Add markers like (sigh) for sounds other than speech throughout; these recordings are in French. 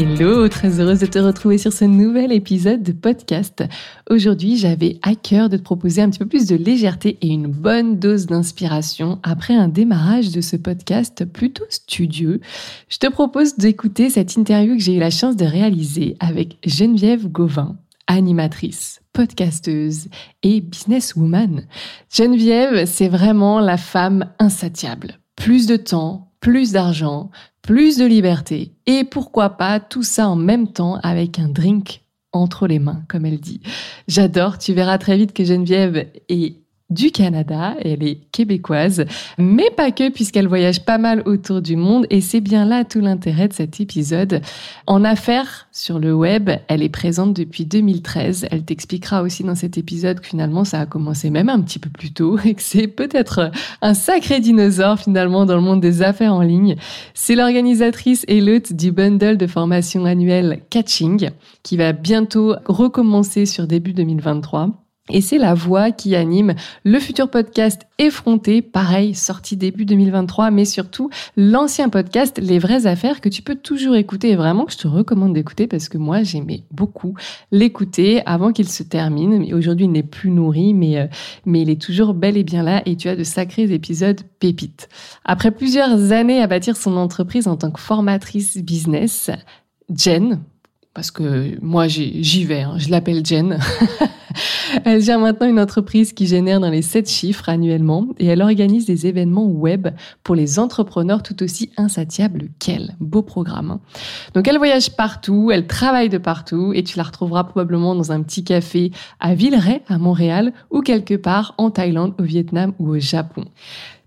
Hello, très heureuse de te retrouver sur ce nouvel épisode de podcast. Aujourd'hui, j'avais à cœur de te proposer un petit peu plus de légèreté et une bonne dose d'inspiration après un démarrage de ce podcast plutôt studieux. Je te propose d'écouter cette interview que j'ai eu la chance de réaliser avec Geneviève Gauvin, animatrice, podcasteuse et businesswoman. Geneviève, c'est vraiment la femme insatiable. Plus de temps, plus d'argent, plus de liberté et pourquoi pas tout ça en même temps avec un drink entre les mains, comme elle dit. J'adore, tu verras très vite que Geneviève est du Canada, elle est québécoise, mais pas que puisqu'elle voyage pas mal autour du monde et c'est bien là tout l'intérêt de cet épisode. En affaires sur le web, elle est présente depuis 2013. Elle t'expliquera aussi dans cet épisode que finalement ça a commencé même un petit peu plus tôt (laughs) et que c'est peut-être un sacré dinosaure finalement dans le monde des affaires en ligne. C'est l'organisatrice et l'hôte du bundle de formation annuel Catching qui va bientôt recommencer sur début 2023. Et c'est la voix qui anime le futur podcast Effronté, pareil, sorti début 2023, mais surtout l'ancien podcast Les vraies affaires que tu peux toujours écouter et vraiment que je te recommande d'écouter parce que moi j'aimais beaucoup l'écouter avant qu'il se termine. Aujourd'hui il n'est plus nourri, mais, euh, mais il est toujours bel et bien là et tu as de sacrés épisodes pépites. Après plusieurs années à bâtir son entreprise en tant que formatrice business, Jen, parce que moi j'y vais, hein. je l'appelle Jen. (laughs) elle gère maintenant une entreprise qui génère dans les 7 chiffres annuellement et elle organise des événements web pour les entrepreneurs tout aussi insatiables qu'elle. Beau programme. Hein. Donc elle voyage partout, elle travaille de partout et tu la retrouveras probablement dans un petit café à Villeray, à Montréal ou quelque part en Thaïlande, au Vietnam ou au Japon.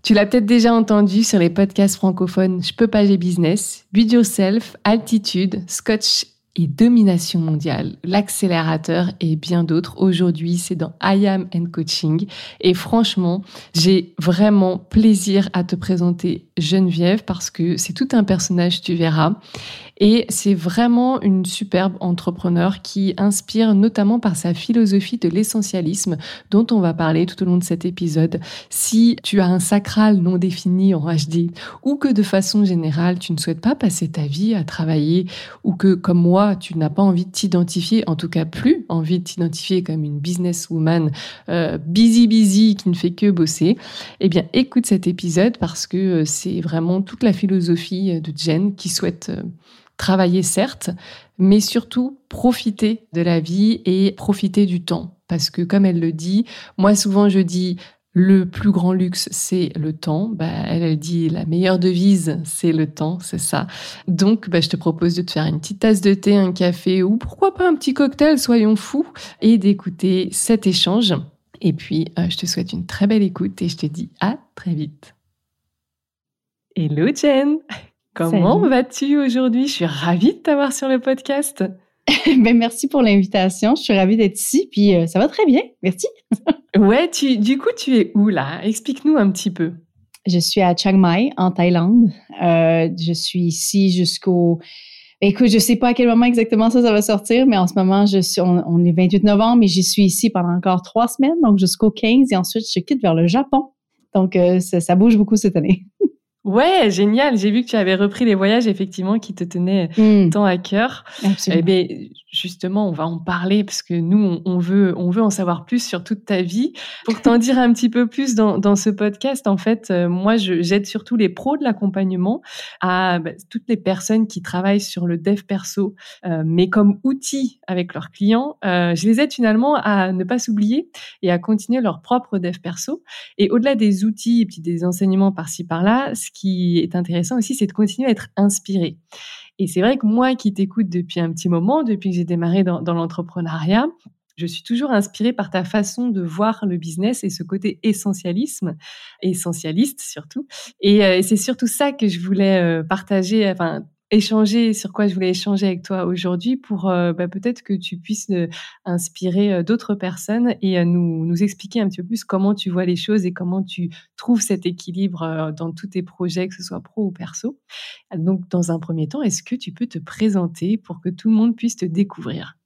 Tu l'as peut-être déjà entendu sur les podcasts francophones Je peux pas, j'ai business, Build Yourself, Altitude, Scotch et domination mondiale, l'accélérateur et bien d'autres. Aujourd'hui, c'est dans I Am and Coaching. Et franchement, j'ai vraiment plaisir à te présenter Geneviève parce que c'est tout un personnage, tu verras. Et c'est vraiment une superbe entrepreneur qui inspire notamment par sa philosophie de l'essentialisme dont on va parler tout au long de cet épisode. Si tu as un sacral non défini en HD ou que de façon générale, tu ne souhaites pas passer ta vie à travailler ou que comme moi, tu n'as pas envie de t'identifier, en tout cas plus envie de t'identifier comme une businesswoman euh, busy busy qui ne fait que bosser, eh bien écoute cet épisode parce que euh, c'est vraiment toute la philosophie de Jen qui souhaite euh, travailler certes, mais surtout profiter de la vie et profiter du temps. Parce que comme elle le dit, moi souvent je dis le plus grand luxe, c'est le temps. Bah, elle, dit la meilleure devise, c'est le temps, c'est ça. Donc, bah, je te propose de te faire une petite tasse de thé, un café ou pourquoi pas un petit cocktail, soyons fous, et d'écouter cet échange. Et puis, euh, je te souhaite une très belle écoute et je te dis à très vite. Hello Jen Comment vas-tu aujourd'hui? Je suis ravie de t'avoir sur le podcast. (laughs) ben, merci pour l'invitation. Je suis ravie d'être ici, puis euh, ça va très bien. Merci. (laughs) ouais, tu, du coup, tu es où là? Explique-nous un petit peu. Je suis à Chiang Mai, en Thaïlande. Euh, je suis ici jusqu'au... Écoute, je sais pas à quel moment exactement ça, ça va sortir, mais en ce moment, je suis, on, est 28 novembre et j'y suis ici pendant encore trois semaines, donc jusqu'au 15 et ensuite je quitte vers le Japon. Donc, euh, ça, ça bouge beaucoup cette année. Ouais, génial. J'ai vu que tu avais repris les voyages, effectivement, qui te tenaient hmm. tant à cœur. Absolument. Eh bien, justement, on va en parler parce que nous, on veut, on veut en savoir plus sur toute ta vie. Pour t'en dire un petit peu plus dans, dans ce podcast, en fait, euh, moi, j'aide surtout les pros de l'accompagnement à bah, toutes les personnes qui travaillent sur le dev perso, euh, mais comme outil avec leurs clients. Euh, je les aide finalement à ne pas s'oublier et à continuer leur propre dev perso. Et au-delà des outils et des enseignements par-ci par-là, ce qui est intéressant aussi, c'est de continuer à être inspiré. Et c'est vrai que moi qui t'écoute depuis un petit moment, depuis que j'ai démarré dans, l'entrepreneuriat, je suis toujours inspirée par ta façon de voir le business et ce côté essentialisme, essentialiste surtout. Et, euh, c'est surtout ça que je voulais euh, partager, enfin échanger, sur quoi je voulais échanger avec toi aujourd'hui, pour euh, bah, peut-être que tu puisses euh, inspirer euh, d'autres personnes et nous, nous expliquer un petit peu plus comment tu vois les choses et comment tu trouves cet équilibre dans tous tes projets, que ce soit pro ou perso. Donc, dans un premier temps, est-ce que tu peux te présenter pour que tout le monde puisse te découvrir?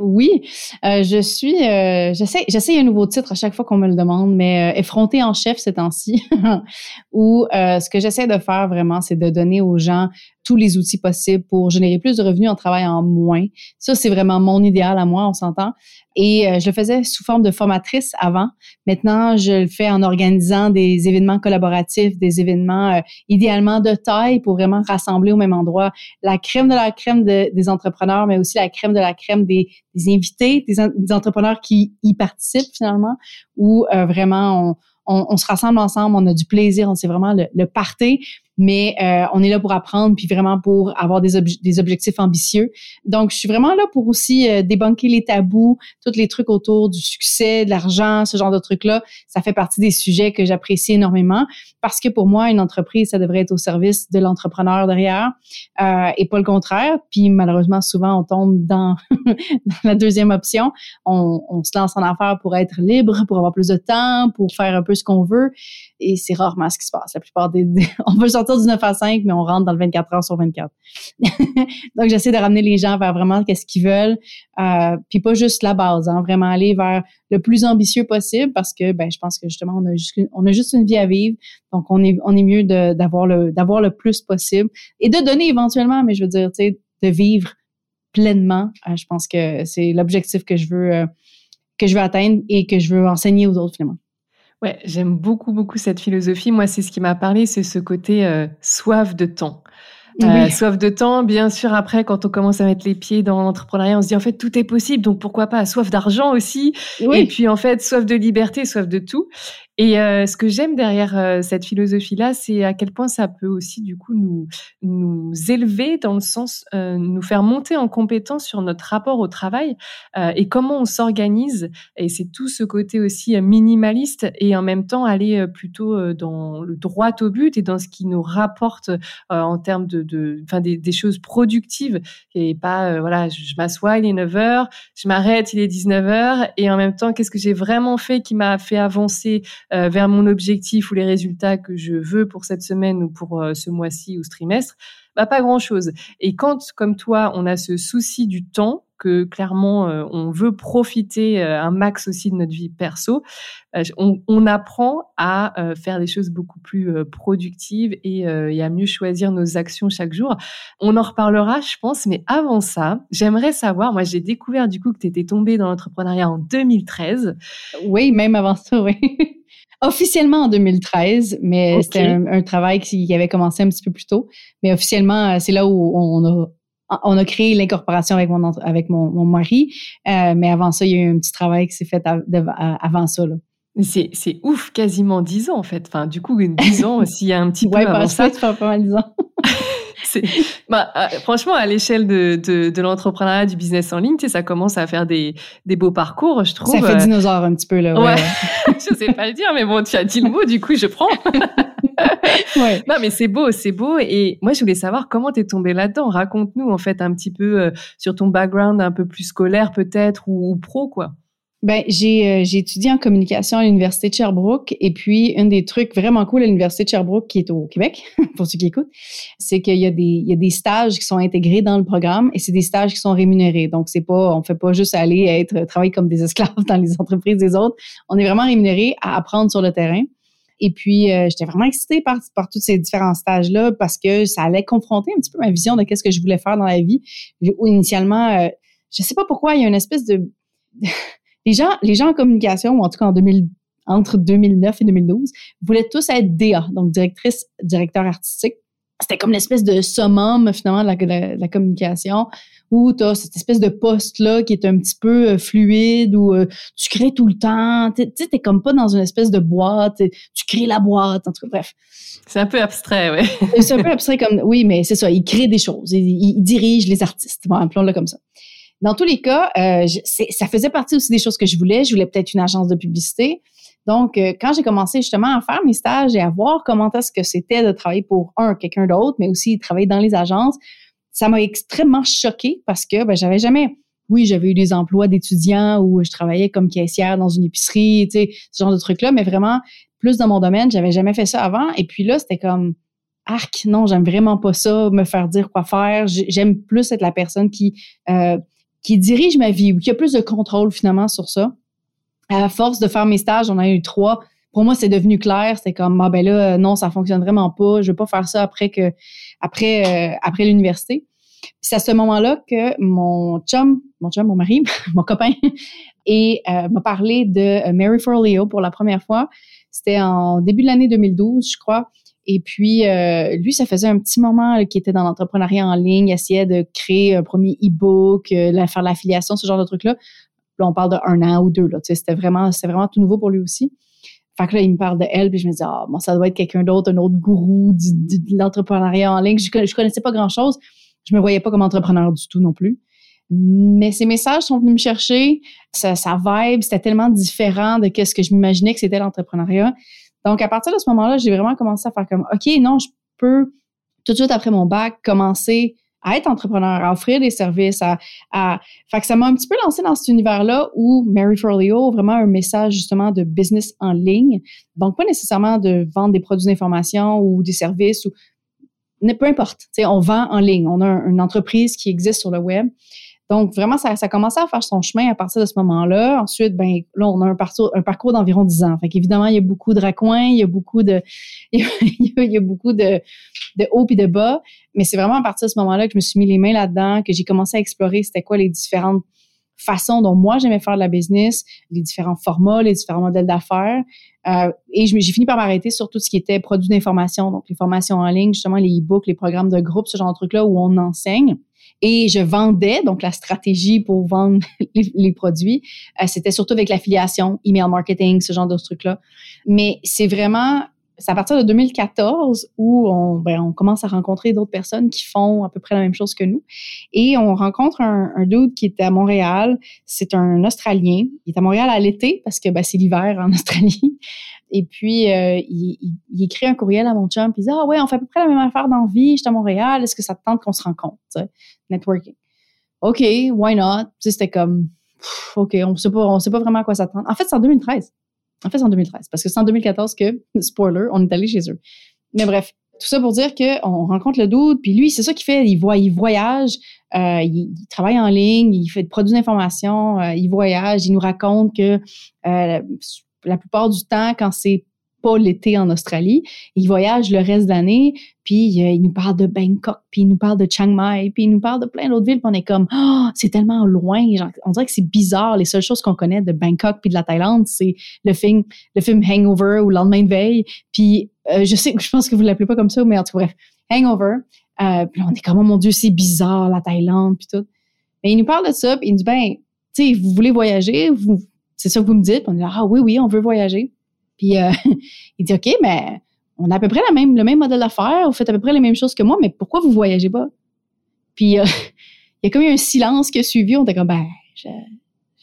Oui, euh, je suis, euh, j'essaie, j'essaie un nouveau titre à chaque fois qu'on me le demande, mais euh, effronté en chef ces temps-ci, (laughs) où euh, ce que j'essaie de faire vraiment, c'est de donner aux gens tous les outils possibles pour générer plus de revenus en travaillant moins. Ça, c'est vraiment mon idéal à moi, on s'entend. Et euh, je le faisais sous forme de formatrice avant. Maintenant, je le fais en organisant des événements collaboratifs, des événements euh, idéalement de taille pour vraiment rassembler au même endroit la crème de la crème des entrepreneurs, mais aussi la crème de la crème des, invités, des, entrepreneurs qui y participent finalement, où euh, vraiment on, on, se rassemble ensemble, on a du plaisir, on sait vraiment le, le party, mais euh, on est là pour apprendre puis vraiment pour avoir des, des objectifs ambitieux. Donc, je suis vraiment là pour aussi euh, débunker les tabous, tous les trucs autour du succès, de l'argent, ce genre de trucs-là. Ça fait partie des sujets que j'apprécie énormément parce que pour moi, une entreprise, ça devrait être au service de l'entrepreneur derrière euh, et pas le contraire. Puis malheureusement, souvent, on tombe dans, (laughs) la deuxième option. On, on se lance en affaires pour être libre, pour avoir plus de temps, pour faire un peu ce qu'on veut. Et c'est rarement ce qui se passe. La plupart des, (laughs) on veut sortir du 9 à 5, mais on rentre dans le 24 heures sur 24. (laughs) Donc, j'essaie de ramener les gens vers vraiment qu'est-ce qu'ils veulent, euh, puis pas juste la base, hein, vraiment aller vers le plus ambitieux possible parce que, ben, je pense que justement, on a juste, on a juste une vie à vivre, donc on est, on est mieux d'avoir le, d'avoir le plus possible et de donner éventuellement, mais je veux dire, tu sais, de vivre pleinement. Euh, je pense que c'est l'objectif que je veux, euh, que je veux atteindre et que je veux enseigner aux autres finalement. Ouais, j'aime beaucoup, beaucoup cette philosophie. Moi, c'est ce qui m'a parlé, c'est ce côté euh, soif de temps. Euh, soif de temps, bien sûr, après, quand on commence à mettre les pieds dans l'entrepreneuriat, on se dit, en fait, tout est possible, donc pourquoi pas? Soif d'argent aussi. Et puis, en fait, soif de liberté, soif de tout. Et euh, ce que j'aime derrière euh, cette philosophie-là, c'est à quel point ça peut aussi du coup nous nous élever dans le sens euh, nous faire monter en compétence sur notre rapport au travail et comment on s'organise. Et c'est tout ce côté aussi minimaliste et en même temps aller plutôt dans le droit au but et dans ce qui nous rapporte en termes de, de des, choses productives et pas voilà je, je m'assois il est 9 heures, je m'arrête il est 19 heures et en même temps qu'est-ce que j'ai vraiment fait qui m'a fait avancer euh, vers mon objectif ou les résultats que je veux pour cette semaine ou pour euh, ce mois-ci ou ce trimestre, bah pas grand-chose. Et quand, comme toi, on a ce souci du temps, que clairement euh, on veut profiter un max aussi de notre vie perso, on, apprend à faire des choses beaucoup plus productives et, et, à mieux choisir nos actions chaque jour. On en reparlera, je pense, mais avant ça, j'aimerais savoir, moi j'ai découvert du coup que tu étais tombée dans l'entrepreneuriat en 2013. Oui, même avant ça, oui. Officiellement en 2013, mais c'était un, travail qui, avait commencé un petit peu plus tôt. Mais officiellement, euh, c'est là où on a on a créé l'incorporation avec mon avec mon, mon mari. Euh, mais avant ça, il y a eu un petit travail qui s'est fait avant ça. Là. C'est, c'est ouf, quasiment dix ans en fait. Enfin, du coup, dix ans, (laughs) s'il y a un petit peu ouais, avant ça. Ouais, pas mal dix ans. (laughs) bah, euh, franchement, à l'échelle de, de, de l'entrepreneuriat, du business en ligne, tu sais, ça commence à faire des, des beaux parcours, je trouve. Ça fait dinosaure un petit peu, là. Ouais. (laughs) (laughs) je sais pas le dire, mais bon, tu as dit le mot, du coup, je prends. (laughs) ouais. Non, mais c'est beau, c'est beau. Et moi, je voulais savoir comment tu es tombée là-dedans. Raconte-nous, en fait, un petit peu euh, sur ton background un peu plus scolaire, peut-être, ou, ou pro, quoi. Ben, j'ai, euh, j'ai étudié en communication à l'Université de Sherbrooke. Et puis, un des trucs vraiment cool à l'Université de Sherbrooke, qui est au Québec, (laughs) pour ceux qui écoutent, c'est qu'il y a des, il y a des stages qui sont intégrés dans le programme et c'est des stages qui sont rémunérés. Donc, c'est pas, on fait pas juste aller être, travailler comme des esclaves (laughs) dans les entreprises des autres. On est vraiment rémunéré à apprendre sur le terrain. Et puis, euh, j'étais vraiment excitée par, par tous ces différents stages-là parce que ça allait confronter un petit peu ma vision de qu'est-ce que je voulais faire dans la vie. Initialement, euh, je sais pas pourquoi, il y a une espèce de (laughs) les gens, les gens en communication, ou en tout cas en 2000, entre 2009 et 2012, voulaient tous être DA, donc directrice, directeur artistique. C'était comme l'espèce de summum finalement de la, la, communication où tu as cette espèce de poste-là qui est un petit peu euh, fluide, où euh, tu crées tout le temps. Tu sais, t'es comme pas dans une espèce de boîte, tu crées la boîte, en tout cas, bref. C'est un peu abstrait, oui. c'est un peu abstrait comme, oui, mais c'est ça, il crée des choses, il, il dirige les artistes, bon, appelons-le comme ça. Dans tous les cas, euh, ça faisait partie aussi des choses que je voulais. Je voulais peut-être une agence de publicité. Donc, euh, quand j'ai commencé justement à faire mes stages et à voir comment est-ce que c'était de travailler pour un, quelqu'un d'autre, mais aussi travailler dans les agences, ça m'a extrêmement choqué parce que ben, j'avais jamais, oui, j'avais eu des emplois d'étudiants où je travaillais comme caissière dans une épicerie, tu sais, ce genre de trucs-là, mais vraiment plus dans mon domaine, j'avais jamais fait ça avant. Et puis là, c'était comme, arc, non, j'aime vraiment pas ça, me faire dire quoi faire. J'aime plus être la personne qui, euh, qui dirige ma vie ou qui a plus de contrôle finalement sur ça. À force de faire mes stages, on a eu trois. Pour moi, c'est devenu clair. C'est comme, ah ben là, non, ça fonctionne vraiment pas. Je veux pas faire ça après que, après, euh, après l'université. C'est à ce moment-là que mon chum, mon chum, mon mari, (laughs) mon copain, (laughs) et euh, m'a parlé de Mary for Leo pour la première fois. C'était en début de l'année 2012, je crois. Et puis, euh, lui, ça faisait un petit moment qu'il était dans l'entrepreneuriat en ligne, essayait de créer un premier e-book, euh, faire l'affiliation, ce genre de trucs-là. Là, on parle d'un an ou deux. C'était vraiment, c'était vraiment tout nouveau pour lui aussi. Fait que là, il me parle de elle, puis je me dis, ah, bon, ça doit être quelqu'un d'autre, un autre gourou de l'entrepreneuriat en ligne. Je, je connaissais pas grand-chose. Je me voyais pas comme entrepreneur du tout non plus. Mais ces messages sont venus me chercher. Ça, ça vibe, c'était tellement différent de ce que je m'imaginais que c'était l'entrepreneuriat. Donc, à partir de ce moment-là, j'ai vraiment commencé à faire comme, OK, non, je peux tout de suite après mon bac commencer à être entrepreneur, à offrir des services, à, à... que ça m'a un petit peu lancé dans cet univers-là où Mary Forleo, vraiment un message justement de business en ligne. Donc, pas nécessairement de vendre des produits d'information ou des services ou peu importe. On vend en ligne. On a une entreprise qui existe sur le web. Donc, vraiment, ça, ça a commencé à faire son chemin à partir de ce moment-là. Ensuite, ben là, on a un parcours, d'environ 10 ans. Fait qu'évidemment, il y a beaucoup de raccoins, il y a beaucoup de, (laughs) il y a, beaucoup de, de hauts et de bas. Mais c'est vraiment à partir de ce moment-là que je me suis mis les mains là-dedans, que j'ai commencé à explorer c'était quoi les différentes façons dont moi j'aimais faire de la business, les différents formats, les différents modèles d'affaires. Euh, et j'ai fini par m'arrêter sur tout ce qui était produits d'information, donc les formations en ligne, justement les e-books, les programmes de groupe, ce genre de trucs-là où on enseigne et je vendais, donc la stratégie pour vendre (laughs) les, produits, euh, c'était surtout avec l'affiliation, email marketing, ce genre de trucs-là. Mais c'est vraiment, c'est à partir de 2014 où on, ben, on commence à rencontrer d'autres personnes qui font à peu près la même chose que nous. Et on rencontre un, un dude qui était à Montréal. C'est un Australien. Il est à Montréal à l'été parce que ben, c'est l'hiver en (laughs) Australie. Et puis, euh, il, écrit un courriel à mon chum, puis il dit Ah ouais, on fait à peu près la même affaire dans la vie, je suis à Montréal, est-ce que ça te tente qu'on se rencontre? Networking. OK, why not? C'était comme OK, on on sait pas vraiment à quoi s'attendre. En fait, c'est en 2013. En fait, c'est en 2013, parce que c'est en 2014 que, (laughs) spoiler, on est allé chez eux. Mais bref, tout ça pour dire qu'on rencontre le doute, puis lui, c'est ça qu'il fait. Il, voyage, euh, il, travaille en ligne, il fait des produits d'information, euh, il voyage, il nous raconte que la plupart du temps, quand c'est pas l'été en Australie, il voyage le reste de l'année, puis euh, il nous parle de Bangkok, puis il nous parle de Chiang Mai, puis il nous parle de plein d'autres villes, puis on est comme oh, c'est tellement loin, on dirait que c'est bizarre. Les seules choses qu'on connaît de Bangkok puis de la Thaïlande, c'est le film le film Hangover ou Lendemain de veille, puis euh, je sais (laughs) je pense que vous l'appelez pas comme ça, mais en tout cas bref, Hangover. Euh, puis on est comme oh mon dieu, c'est bizarre la Thaïlande puis tout. Mais il nous parle de ça, puis il nous dit ben tu sais, vous voulez voyager, vous c'est ça que vous me dites. on est là, ah oui, oui, on veut voyager. Puis euh, (laughs) il dit, OK, mais on a à peu près le même modèle d'affaires, vous faites à peu près les mêmes choses que moi, mais pourquoi vous voyagez pas? Puis euh, (laughs) il y a comme eu un silence qui a suivi. On était comme, ben, je,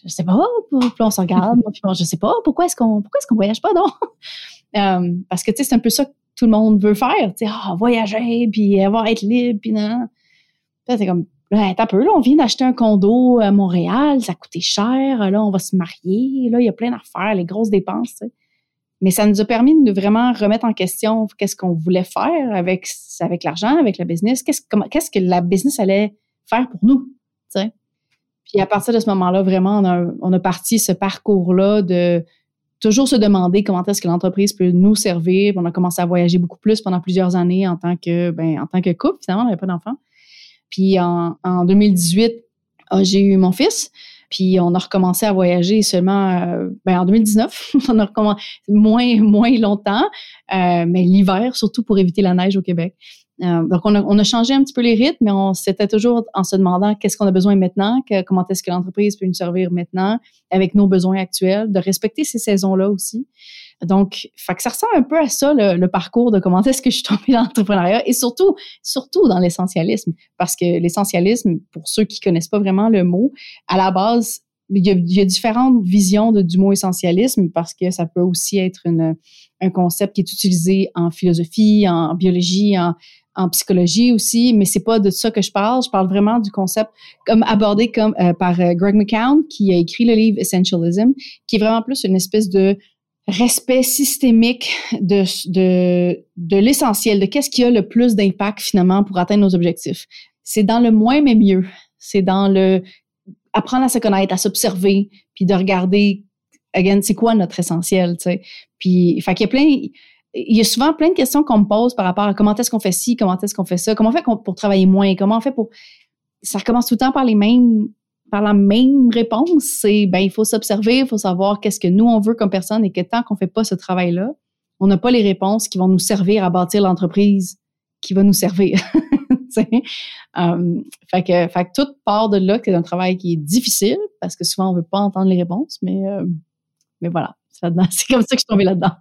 je sais pas. Puis on se regarde. puis bon, je sais pas. Pourquoi est-ce qu'on, pourquoi est-ce qu'on voyage pas, non? (laughs) Euh, parce que, c'est un peu ça que tout le monde veut faire. Ah, voyager, puis avoir, être libre, puis non. Puis c'est comme, Là, un peu, là, on vient d'acheter un condo à Montréal, ça a coûté cher, là, on va se marier, là, il y a plein d'affaires, les grosses dépenses, Mais ça nous a permis de vraiment remettre en question qu'est-ce qu'on voulait faire avec, avec l'argent, avec la business, qu'est-ce, qu'est-ce que la business allait faire pour nous. Puis à partir de ce moment-là, vraiment, on a, on a parti ce parcours-là de toujours se demander comment est-ce que l'entreprise peut nous servir. On a commencé à voyager beaucoup plus pendant plusieurs années en tant que, ben, en tant que couple. Finalement, on n'avait pas d'enfants. Puis en, en 2018, ah, j'ai eu mon fils. Puis on a recommencé à voyager seulement euh, ben en 2019. (laughs) on a recommencé moins, moins longtemps, euh, mais l'hiver, surtout pour éviter la neige au Québec. Euh, donc on a, on a, changé un petit peu les rythmes, mais on c'était toujours en se demandant qu'est-ce qu'on a besoin maintenant, comment est-ce que l'entreprise peut nous servir maintenant avec nos besoins actuels, de respecter ces saisons-là aussi. Donc, fait que ça ressemble un peu à ça, le, parcours de comment est-ce que je suis tombée dans l'entrepreneuriat et surtout, surtout dans l'essentialisme. Parce que l'essentialisme, pour ceux qui connaissent pas vraiment le mot, à la base, il y, a, différentes visions de, du mot essentialisme parce que ça peut aussi être une, un concept qui est utilisé en philosophie, en biologie, en, en psychologie aussi, mais c'est pas de ça que je parle. Je parle vraiment du concept comme abordé comme euh, par euh, Greg McCown qui a écrit le livre Essentialism, qui est vraiment plus une espèce de respect systémique de de, de l'essentiel, de qu'est-ce qui a le plus d'impact finalement pour atteindre nos objectifs. C'est dans le moins mais mieux. C'est dans le apprendre à se connaître, à s'observer, puis de regarder again, c'est quoi notre essentiel, tu sais. Puis, fait qu'il y a plein, il y a souvent plein de questions qu'on me pose par rapport à comment est-ce qu'on fait ci, comment est-ce qu'on fait ça, comment on fait pour travailler moins, comment on fait pour. Ça recommence tout le temps par les mêmes, par la même réponse. C'est, ben, il faut s'observer, il faut savoir qu'est-ce que nous on veut comme personne et que tant qu'on fait pas ce travail-là, on n'a pas les réponses qui vont nous servir à bâtir l'entreprise qui va nous servir. (laughs) um, fait que, fait que tout part de là, que c'est un travail qui est difficile parce que souvent on veut pas entendre les réponses, mais, euh, mais voilà, c'est (laughs) comme ça que je suis tombée là-dedans.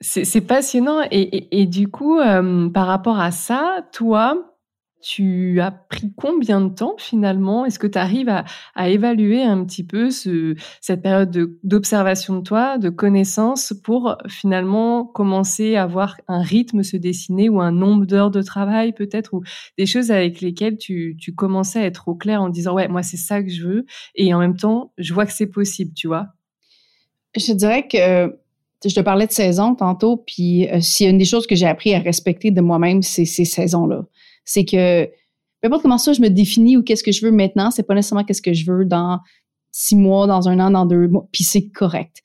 C'est passionnant. Et, et, du coup, euh, par rapport à ça, toi, tu as pris combien de temps finalement? Est-ce que tu arrives à, évaluer un petit peu ce, cette période d'observation de, toi, de connaissance, pour finalement commencer à voir un rythme se dessiner ou un nombre d'heures de travail peut-être, ou des choses avec lesquelles tu, tu commençais à être au clair en disant, ouais, moi c'est ça que je veux, et en même temps, je vois que c'est possible, tu vois? Je dirais que je te parlais de saison tantôt, puis euh, s'il y a une des choses que j'ai appris à respecter de moi-même, c'est ces saisons-là. C'est que peu importe comment ça je me définis ou qu'est-ce que je veux maintenant, c'est pas nécessairement qu'est-ce que je veux dans six mois, dans un an, dans deux mois, puis c'est correct.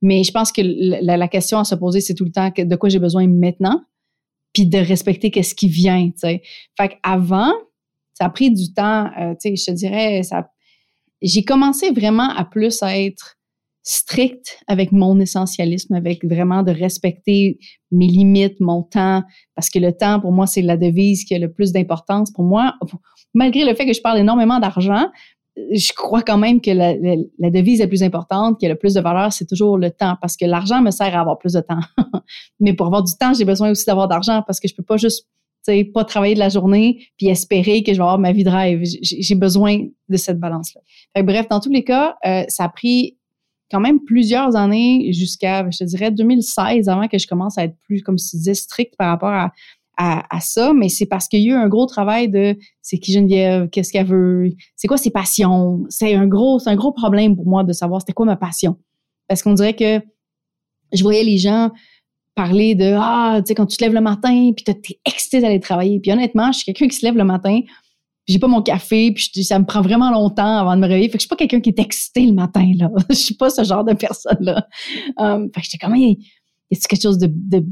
Mais je pense que la, question à se poser, c'est tout le temps de quoi j'ai besoin maintenant, puis de respecter qu'est-ce qui vient, tu sais. Fait qu'avant, ça a pris du temps, euh, je te dirais, ça, j'ai commencé vraiment à plus être strict avec mon essentialisme, avec vraiment de respecter mes limites, mon temps, parce que le temps, pour moi, c'est la devise qui a le plus d'importance. Pour moi, malgré le fait que je parle énormément d'argent, je crois quand même que la, devise la plus importante, qui a le plus de valeur, c'est toujours le temps, parce que l'argent me sert à avoir plus de temps. (laughs) Mais pour avoir du temps, j'ai besoin aussi d'avoir d'argent, parce que je peux pas juste sais, pas travailler de la journée puis espérer que je vais avoir ma vie de rêve. J'ai besoin de cette balance-là. Bref, dans tous les cas, euh, ça a pris quand même plusieurs années jusqu'à, je te dirais, 2016 avant que je commence à être plus, comme tu disais, strict par rapport à, à, ça, mais c'est parce qu'il y a eu un gros travail de c'est qui Geneviève, qu'est-ce qu'elle veut, c'est quoi ses passions. C'est un gros, c'est un gros problème pour moi de savoir c'était quoi ma passion. Parce qu'on dirait que je voyais les gens parler de ah, tu sais, quand tu te lèves le matin, puis t'es excité d'aller travailler. Puis honnêtement, je suis quelqu'un qui se lève le matin, j'ai pas mon café, puis ça me prend vraiment longtemps avant de me réveiller. Fait que je suis pas quelqu'un qui est excité le matin, là. (laughs) je suis pas ce genre de personne-là. Um, fait que j'étais comme, y a quelque chose de, de,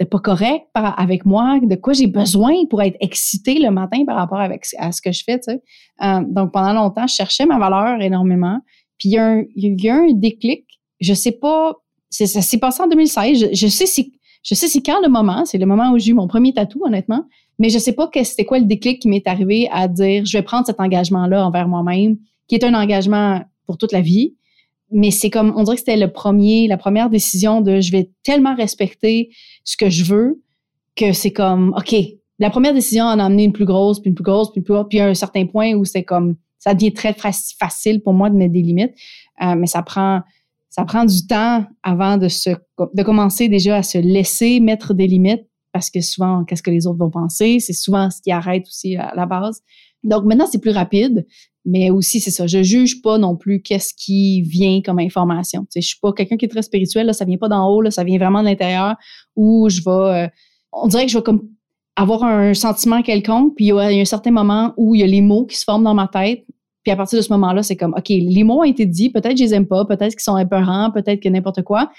de, pas correct avec moi? De quoi j'ai besoin pour être excité le matin par rapport avec, à ce que je fais, tu sais? Um, donc, pendant longtemps, je cherchais ma valeur énormément. Puis, il y, y a un déclic. Je sais pas, ça s'est passé en 2016. Je, je sais si, je sais c'est quand le moment. C'est le moment où j'ai eu mon premier tatou, honnêtement. Mais je sais pas que c'était quoi le déclic qui m'est arrivé à dire je vais prendre cet engagement-là envers moi-même, qui est un engagement pour toute la vie. Mais c'est comme, on dirait que c'était le premier, la première décision de je vais tellement respecter ce que je veux que c'est comme, OK, la première décision en a amené une plus grosse, puis une plus grosse, puis une plus grosse, puis à un certain point où c'est comme, ça devient très facile pour moi de mettre des limites. Euh, mais ça prend, ça prend du temps avant de se, de commencer déjà à se laisser mettre des limites parce que souvent, qu'est-ce que les autres vont penser? C'est souvent ce qui arrête aussi à la base. Donc maintenant, c'est plus rapide, mais aussi, c'est ça, je juge pas non plus qu'est-ce qui vient comme information. Tu sais, je suis pas quelqu'un qui est très spirituel, là, ça vient pas d'en haut, là, ça vient vraiment de l'intérieur, où je vais, euh, on dirait que je vais comme avoir un sentiment quelconque, puis il y a un certain moment où il y a les mots qui se forment dans ma tête, puis à partir de ce moment-là, c'est comme, OK, les mots ont été dits, peut-être je les aime pas, peut-être qu'ils sont épeurants, peut-être que n'importe quoi,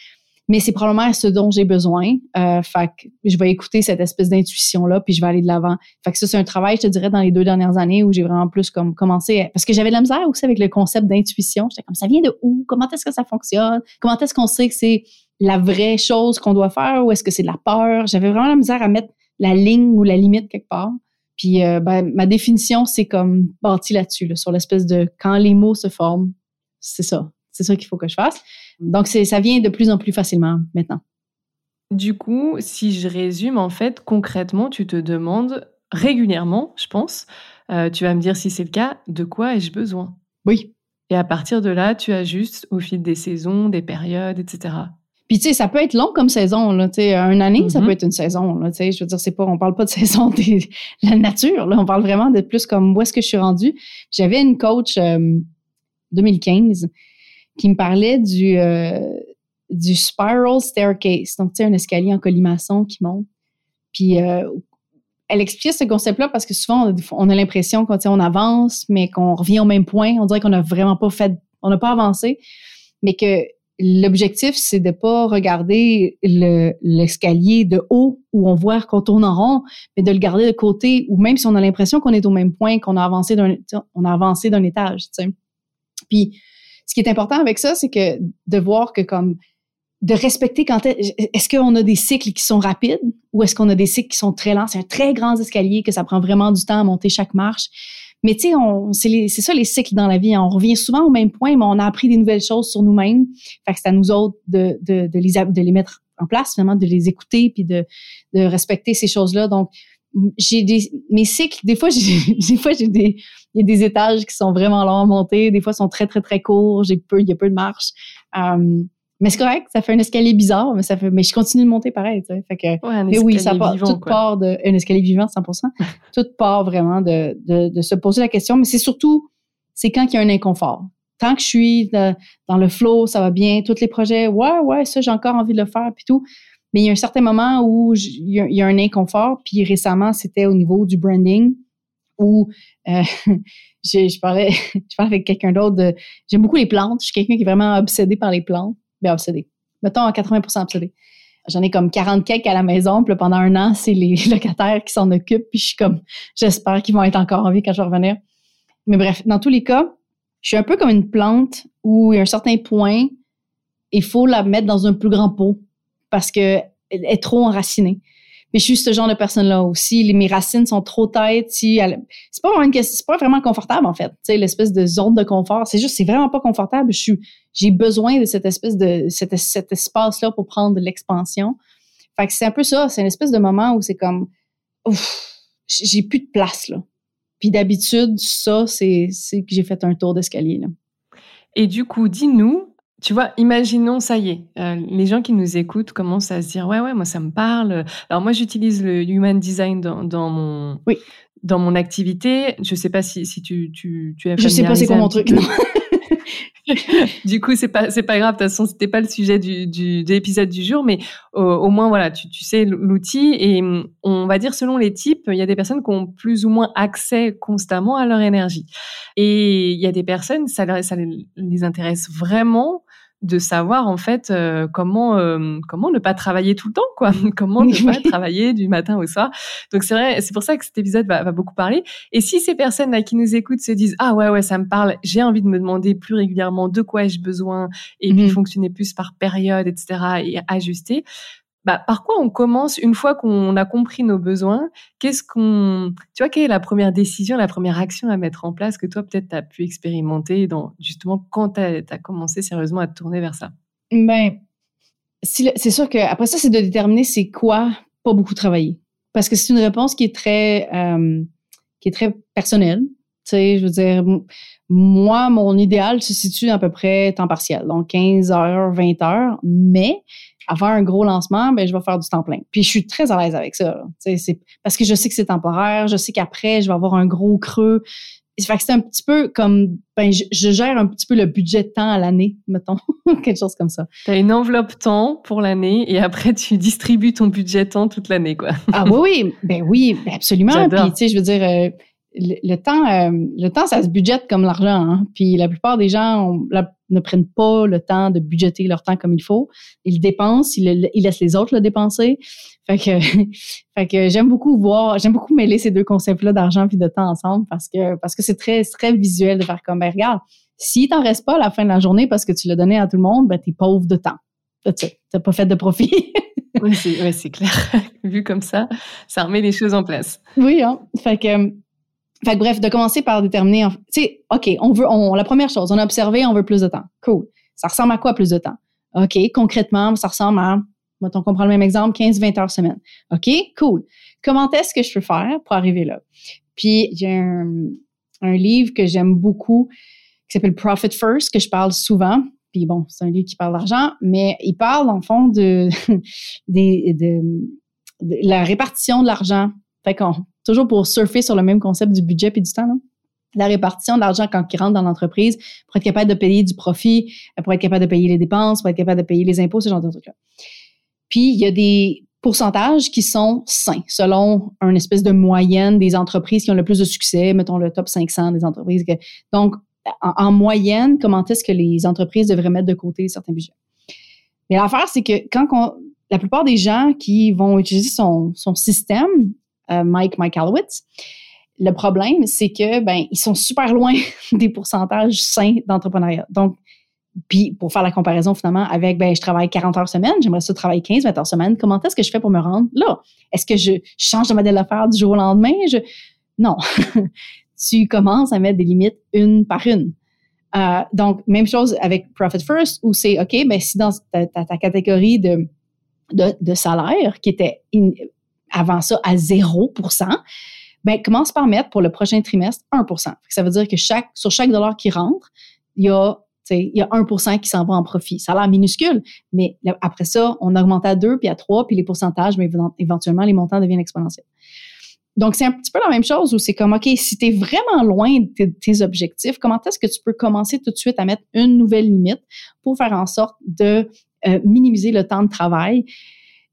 mais c'est probablement ce dont j'ai besoin. Euh, fait que je vais écouter cette espèce d'intuition-là, puis je vais aller de l'avant. Fait que ça, c'est un travail, je te dirais, dans les deux dernières années où j'ai vraiment plus comme commencé, parce que j'avais de la misère aussi avec le concept d'intuition. J'étais comme, ça vient de où? Comment est-ce que ça fonctionne? Comment est-ce qu'on sait que c'est la vraie chose qu'on doit faire ou est-ce que c'est de la peur? J'avais vraiment la misère à mettre la ligne ou la limite quelque part. Puis euh, ben, ma définition, c'est comme bâti là-dessus, là, sur l'espèce de quand les mots se forment, c'est ça. C'est ça qu'il faut que je fasse. Donc, ça vient de plus en plus facilement maintenant. Du coup, si je résume, en fait, concrètement, tu te demandes régulièrement, je pense, euh, tu vas me dire si c'est le cas, de quoi ai-je besoin? Oui. Et à partir de là, tu ajustes au fil des saisons, des périodes, etc. Puis, tu sais, ça peut être long comme saison, là. Tu sais, une année, ça mm-hmm. peut être une saison, là. Tu sais, je veux dire, c'est pas, on parle pas de (laughs) saison de la nature, là. On parle vraiment de plus comme où est-ce que je suis rendue. J'avais une coach, 2015, euh, qui me parlait du, euh, du spiral staircase. Donc, tu sais, un escalier en colimaçon qui monte. Puis, euh, elle expliquait ce concept-là parce que souvent, on a l'impression qu'on avance, mais qu'on revient au même point. On dirait qu'on n'a vraiment pas fait, on n'a pas avancé, mais que l'objectif, c'est de pas regarder l'escalier de haut où on voit qu'on tourne en rond, mais de le garder de côté ou même si on a l'impression qu'on est au même point, qu'on a avancé d'un, on a avancé d'un étage, tu sais. Puis, ce qui est important avec ça, c'est que de voir que comme de respecter quand est-ce qu'on a des cycles qui sont rapides ou est-ce qu'on a des cycles qui sont très lents? C'est un très grand escalier que ça prend vraiment du temps à monter chaque marche. Mais tu sais, c'est ça les cycles dans la vie. On revient souvent au même point, mais on a appris des nouvelles choses sur nous-mêmes. Fait que c'est à nous autres de, de, de, les, de les mettre en place, finalement, de les écouter puis de, de respecter ces choses-là. Donc, j'ai des mes cycles. Des fois, (laughs) j'ai des fois j'ai des il y a des étages qui sont vraiment longs à monter. Des fois, sont très très très courts. J'ai peu il y a peu de marche. Um, mais c'est correct, ça fait un escalier bizarre, mais ça fait, mais je continue de monter pareil, tu sais. Fait que, mais oui, ça part, tout part de, un escalier vivant, 100%. (laughs) tout part vraiment de, de, de, se poser la question, mais c'est surtout, c'est quand il y a un inconfort. Tant que je suis dans le flow, ça va bien, tous les projets, ouais, ouais, ça, j'ai encore envie de le faire, puis tout. Mais il y a un certain moment où il y, a un inconfort, puis récemment, c'était au niveau du branding, où euh, (laughs) je, je, parlais, (laughs) je parlais avec quelqu'un d'autre j'aime beaucoup les plantes, je suis quelqu'un qui est vraiment obsédé par les plantes bien obsédée. Mettons à 80% obsédée. J'en ai comme 40 cakes à la maison, puis pendant un an, c'est les (laughs) locataires qui s'en occupent, puis je suis comme, j'espère qu'ils vont être encore en vie quand je vais revenir. Mais bref, dans tous les cas, je suis un peu comme une plante où, à un certain point, il faut la mettre dans un plus grand pot parce qu'elle est trop enracinée. Mais je suis ce genre de personne-là aussi. Les, mes racines sont trop têtes. Si c'est pas vraiment c'est pas vraiment confortable en fait. Tu sais, l'espèce de zone de confort, c'est juste, c'est vraiment pas confortable. Je suis, j'ai besoin de cette espèce de cet, cet espace-là pour prendre l'expansion. Fait que c'est un peu ça. C'est une espèce de moment où c'est comme, j'ai plus de place là. Puis d'habitude, ça, c'est, c'est que j'ai fait un tour d'escalier là. Et du coup, dis-nous, tu vois, imaginons, ça y est, euh, les gens qui nous écoutent commencent à se dire, ouais, ouais, moi, ça me parle. Alors, moi, j'utilise le human design dans, dans mon, oui. dans mon activité. Je sais pas si, si tu, tu, tu es Je sais pas c'est quoi mon truc, non. (laughs) du coup, c'est pas c'est pas grave. De toute façon, c'était pas le sujet du, du de l'épisode du jour, mais au moins voilà, tu, tu sais l'outil et on va dire selon les types, il y a des personnes qui ont plus ou moins accès constamment à leur énergie et il y a des personnes ça, ça les intéresse vraiment de savoir en fait euh, comment euh, comment ne pas travailler tout le temps quoi. (laughs) Comment ne pas travailler du matin au soir. Donc c'est vrai c'est pour ça que cet épisode va, va, beaucoup parler. Et si ces personnes là qui nous écoutent se disent ah ouais ouais ça me parle j'ai envie de me demander plus régulièrement de quoi ai-je besoin et puis mmh. fonctionner plus par période etc et ajuster bah, par quoi on commence une fois qu'on a compris nos besoins? Qu'est-ce qu'on, tu vois, quelle est la première décision, la première action à mettre en place que toi peut-être tu as pu expérimenter dans justement quand tu as, commencé sérieusement à te tourner vers ça? Ben, c'est sûr que après ça c'est de déterminer c'est quoi pas beaucoup travailler. Parce que c'est une réponse qui est très euh, qui est très personnelle. Tu sais, je veux dire, moi, mon idéal se situe à peu près temps partiel, donc 15 heures, 20 heures, mais avoir un gros lancement, ben je vais faire du temps plein. Puis je suis très à l'aise avec ça. C'est parce que je sais que c'est temporaire, je sais qu'après je vais avoir un gros creux. Fait que c'est un petit peu comme ben je, gère un petit peu le budget de temps à l'année, mettons, (laughs) quelque chose comme ça. Tu as une enveloppe temps pour l'année et après tu distribues ton budget temps toute l'année quoi. ah oui oui, ben oui, ben absolument. (laughs) Puis tu sais je veux dire euh, le, temps, euh, le temps, ça se budgète comme l'argent. Hein. Puis la plupart des gens ne prennent pas le temps de budgéter leur temps comme il faut. Ils dépensent, ils, laissent les autres le dépenser. Fait que, (laughs) fait que j'aime beaucoup voir, j'aime beaucoup mêler ces deux concepts-là d'argent puis de temps ensemble parce que parce que c'est très très visuel de faire comme ben regarde, si t'en reste pas à la fin de la journée parce que tu l'as donné à tout le monde, ben t'es pauvre de temps. T'as pas fait de profit. oui, c'est clair. (laughs) Vu comme ça, ça remet les choses en place. Oui, hein. Fait que fait que bref, de commencer par déterminer, tu sais, OK, on veut, on, la première chose, on a observé, on veut plus de temps. Cool. Ça ressemble à quoi plus de temps? OK, concrètement, ça ressemble à, mettons qu'on le même exemple, 15-20 heures semaine. OK, cool. Comment est-ce que je peux faire pour arriver là? Puis, a un, un livre que j'aime beaucoup qui s'appelle Profit First, que je parle souvent. Puis bon, c'est un livre qui parle d'argent, mais il parle, en fond, (laughs) de, de, la répartition de l'argent. Fait qu'on, toujours pour surfer sur le même concept du budget et du temps, la répartition de l'argent quand il rentre dans l'entreprise pour être capable de payer du profit, pour être capable de payer les dépenses, pour être capable de payer les impôts, ce genre de trucs-là. Puis, il y a des pourcentages qui sont sains selon une espèce de moyenne des entreprises qui ont le plus de succès, mettons le top 500 des entreprises. donc, en, moyenne, comment est-ce que les entreprises devraient mettre de côté certains budgets? Mais l'affaire, c'est que quand la plupart des gens qui vont utiliser son, système, euh, Mike Mike Alowitz, le problème, c'est que ben ils sont super loin (laughs) des pourcentages sains d'entrepreneuriat. Donc, puis pour faire la comparaison finalement avec ben je travaille 40 heures semaine, j'aimerais ça travailler 15 20 heures semaine. Comment est-ce que je fais pour me rendre là? Est-ce que je change de modèle d'affaires du jour au lendemain? Non. (laughs) tu commences à mettre des limites une par une. Euh, donc même chose avec Profit First où c'est ok ben si dans ta, catégorie de, de, de salaire qui était avant ça à 0%, ben, commence par mettre pour le prochain trimestre 1% Ça veut dire que chaque, sur chaque dollar qui rentre, il y a il y a 1 qui s'en va en profit. Ça a l'air minuscule, mais après ça, on augmente à 2, puis à 3, puis les pourcentages, mais éventuellement, les montants deviennent exponentiels. Donc, c'est un petit peu la même chose où c'est comme, OK, si tu es vraiment loin de tes, objectifs, comment est-ce que tu peux commencer tout de suite à mettre une nouvelle limite pour faire en sorte de euh, minimiser le temps de travail?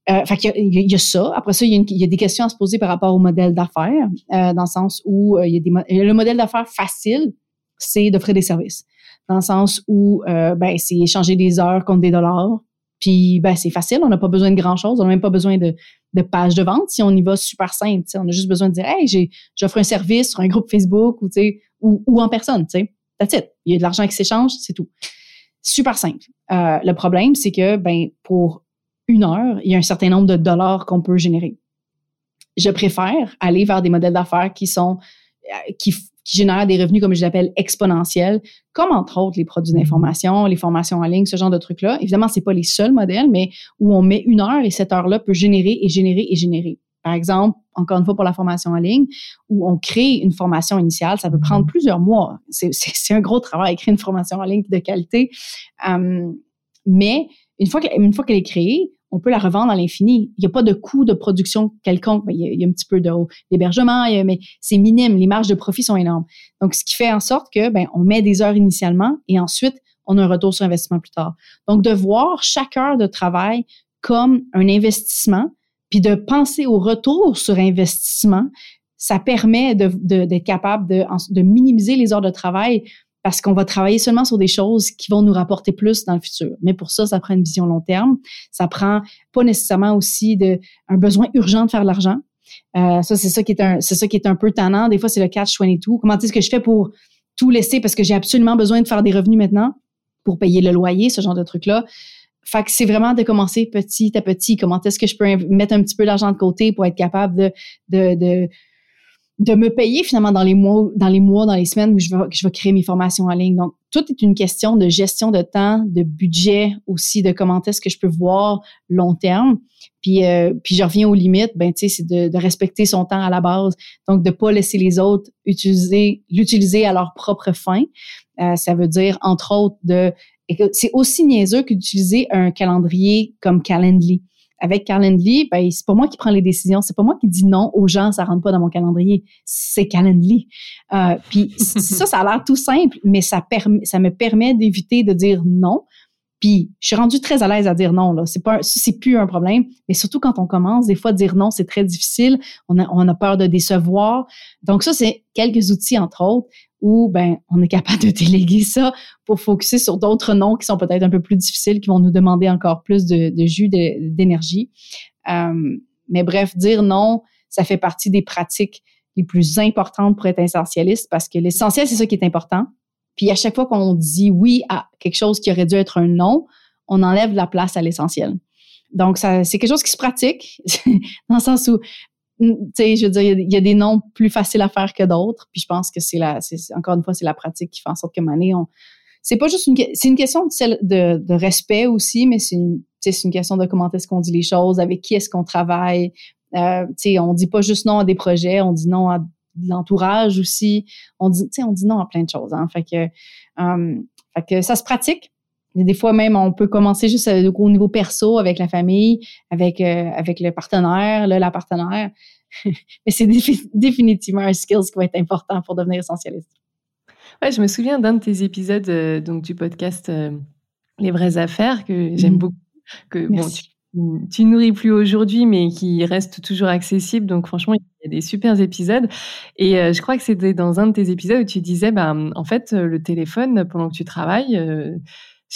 Euh, fait il, y a, ça. Après ça, il y, a il y, a des questions à se poser par rapport au modèle d'affaires, euh, dans le sens où euh, il y a des, le modèle d'affaires facile, c'est d'offrir des services. Dans le sens où, euh, ben, c'est échanger des heures contre des dollars. Puis, ben, c'est facile. On n'a pas besoin de grand-chose. On n'a même pas besoin de, de page de vente si on y va super simple. On a juste besoin de dire, hey, j'offre un service sur un groupe Facebook ou, ou, ou en personne. sais That's it. Il y a de l'argent qui s'échange, c'est tout. Super simple. Euh, le problème, c'est que, ben, pour une heure, il y a un certain nombre de dollars qu'on peut générer. Je préfère aller vers des modèles d'affaires qui sont euh, qui, génèrent des revenus comme je l'appelle exponentiels, comme entre autres les produits mm-hmm. d'information, les formations en ligne, ce genre de trucs-là. Évidemment, c'est pas les seuls modèles, mais où on met une heure et cette heure-là peut générer et générer et générer. Par exemple, encore une fois pour la formation en ligne, où on crée une formation initiale, ça peut prendre mm-hmm. plusieurs mois. C'est un gros travail, créer une formation en ligne de qualité. Euh, mais une fois qu'elle est créée, on peut la revendre à l'infini. Il n'y a pas de coût de production quelconque. Il y a, un petit peu d'hébergement, mais c'est minime. Les marges de profit sont énormes. Donc, ce qui fait en sorte que, ben, on met des heures initialement et ensuite, on a un retour sur investissement plus tard. Donc, de voir chaque heure de travail comme un investissement, puis de penser au retour sur investissement, ça permet d'être capable de minimiser les heures de travail parce qu'on va travailler seulement sur des choses qui vont nous rapporter plus dans le futur. Mais pour ça, ça prend une vision long terme. Ça prend pas nécessairement aussi de, un besoin urgent de faire de l'argent. Euh, ça, c'est ça qui est un, c'est ça qui est un peu tannant. Des fois, c'est le catch 22. Comment est-ce que je fais pour tout laisser parce que j'ai absolument besoin de faire des revenus maintenant pour payer le loyer, ce genre de truc-là? Fait que c'est vraiment de commencer petit à petit. Comment est-ce que je peux mettre un petit peu d'argent de côté pour être capable de, de, de de me payer finalement dans les mois, dans les mois, dans les semaines où je vais, je vais créer mes formations en ligne. Donc, tout est une question de gestion de temps, de budget aussi, de comment est-ce que je peux voir long terme. Puis, euh, puis je reviens aux limites, ben tu sais, c'est de, de, respecter son temps à la base. Donc, de pas laisser les autres utiliser, l'utiliser à leur propre fin. Euh, ça veut dire, entre autres, de c'est aussi niaiseux que d'utiliser un calendrier comme Calendly avec Calendly, ben, c'est pas moi qui prends les décisions. C'est pas moi qui dis non aux gens, ça rentre pas dans mon calendrier. C'est Calendly. Euh, puis (laughs) ça, ça a l'air tout simple, mais ça, permet, ça me permet d'éviter de dire non. Puis je suis rendue très à l'aise à dire non. Là, c'est pas, c'est plus un problème. Mais surtout quand on commence, des fois dire non, c'est très difficile. On a, on a peur de décevoir. Donc ça, c'est quelques outils entre autres où ben on est capable de déléguer ça pour focuser sur d'autres noms qui sont peut-être un peu plus difficiles, qui vont nous demander encore plus de, de jus d'énergie. Euh, mais bref, dire non, ça fait partie des pratiques les plus importantes pour être essentialiste parce que l'essentiel, c'est ça qui est important. Puis à chaque fois qu'on dit oui à quelque chose qui aurait dû être un non, on enlève la place à l'essentiel. Donc, c'est quelque chose qui se pratique, (laughs) dans le sens où je veux dire, il y, a des noms plus faciles à faire que d'autres. Puis je pense que c'est la, c'est, encore une fois, c'est la pratique qui fait en sorte que Mané, on, c'est pas juste une, c'est une question de, de, de respect aussi, mais c'est une, c'est une question de comment est-ce qu'on dit les choses, avec qui est-ce qu'on travaille. Euh, tu on dit pas juste non à des projets, on dit non à l'entourage aussi. On dit, on dit non à plein de choses. Hein. Fait que, euh, fait que ça se pratique. Des fois même, on peut commencer juste au niveau perso avec la famille, avec euh, avec le partenaire, là, la partenaire. (laughs) Mais c'est définitivement un skill qui va être important pour devenir essentialiste. Ouais, je me souviens d'un de tes épisodes euh, donc du podcast Les vraies affaires que j'aime mmh. beaucoup. Que bon, tu, nourris plus aujourd'hui, mais qui reste toujours accessible. Donc franchement, il y a des super épisodes. Et je crois que c'était dans un de tes épisodes où tu disais, bah, en fait, le téléphone pendant que tu travailles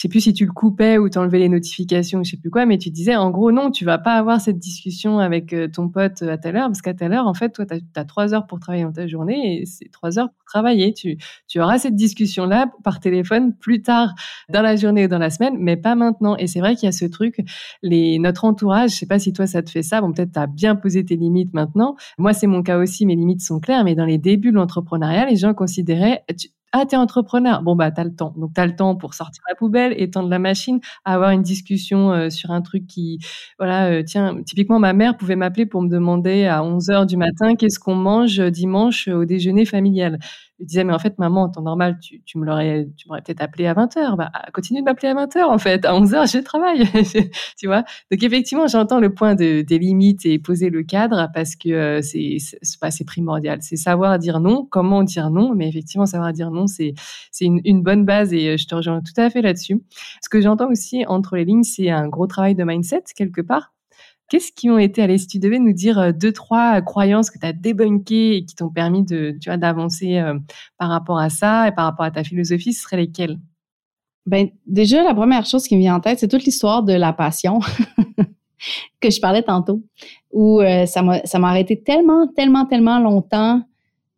je sais plus si tu le coupais ou t'enlevais les notifications, je sais plus quoi, mais tu disais en gros non, tu vas pas avoir cette discussion avec euh, ton pote à telle heure parce qu'à telle heure, en fait, toi, tu as, trois heures pour travailler dans ta journée et c'est trois heures pour travailler. Tu, tu auras cette discussion-là par téléphone plus tard dans la journée ou dans la semaine, mais pas maintenant. Et c'est vrai qu'il y a ce truc, les, notre entourage, je sais pas si toi ça te fait ça, bon peut-être tu as bien posé tes limites maintenant. Moi, c'est mon cas aussi, mes limites sont claires, mais dans les débuts de l'entrepreneuriat, les gens considéraient, ah, t'es entrepreneur. Bon, bah, t'as le temps. Donc, t'as le temps pour sortir la poubelle, étendre la machine, avoir une discussion euh, sur un truc qui, voilà, euh, tiens, typiquement, ma mère pouvait m'appeler pour me demander à 11 heures du matin qu'est-ce qu'on mange dimanche au déjeuner familial. Je disais, mais en fait, maman, en temps normal, tu, tu me l'aurais, tu m'aurais peut-être appelé à 20 heures. Bah, continue de m'appeler à 20 heures, en fait. À 11 heures, je travaille. (laughs) tu vois? Donc, effectivement, j'entends le point de, des limites et poser le cadre parce que euh, c'est, c'est, c'est primordial. C'est savoir dire non, comment dire non. Mais effectivement, savoir dire non, c'est, c'est une, une bonne base et euh, je te rejoins tout à fait là-dessus. Ce que j'entends aussi entre les lignes, c'est un gros travail de mindset quelque part Qu'est-ce qui ont été, allez, si tu devais nous dire euh, deux, trois croyances que tu as débunkées et qui t'ont permis de, tu vois, d'avancer euh, par rapport à ça et par rapport à ta philosophie, ce seraient lesquelles? Ben, déjà, la première chose qui me vient en tête, c'est toute l'histoire de la passion (laughs) que je parlais tantôt, où euh, ça m'a, ça m'a arrêté tellement, tellement, tellement longtemps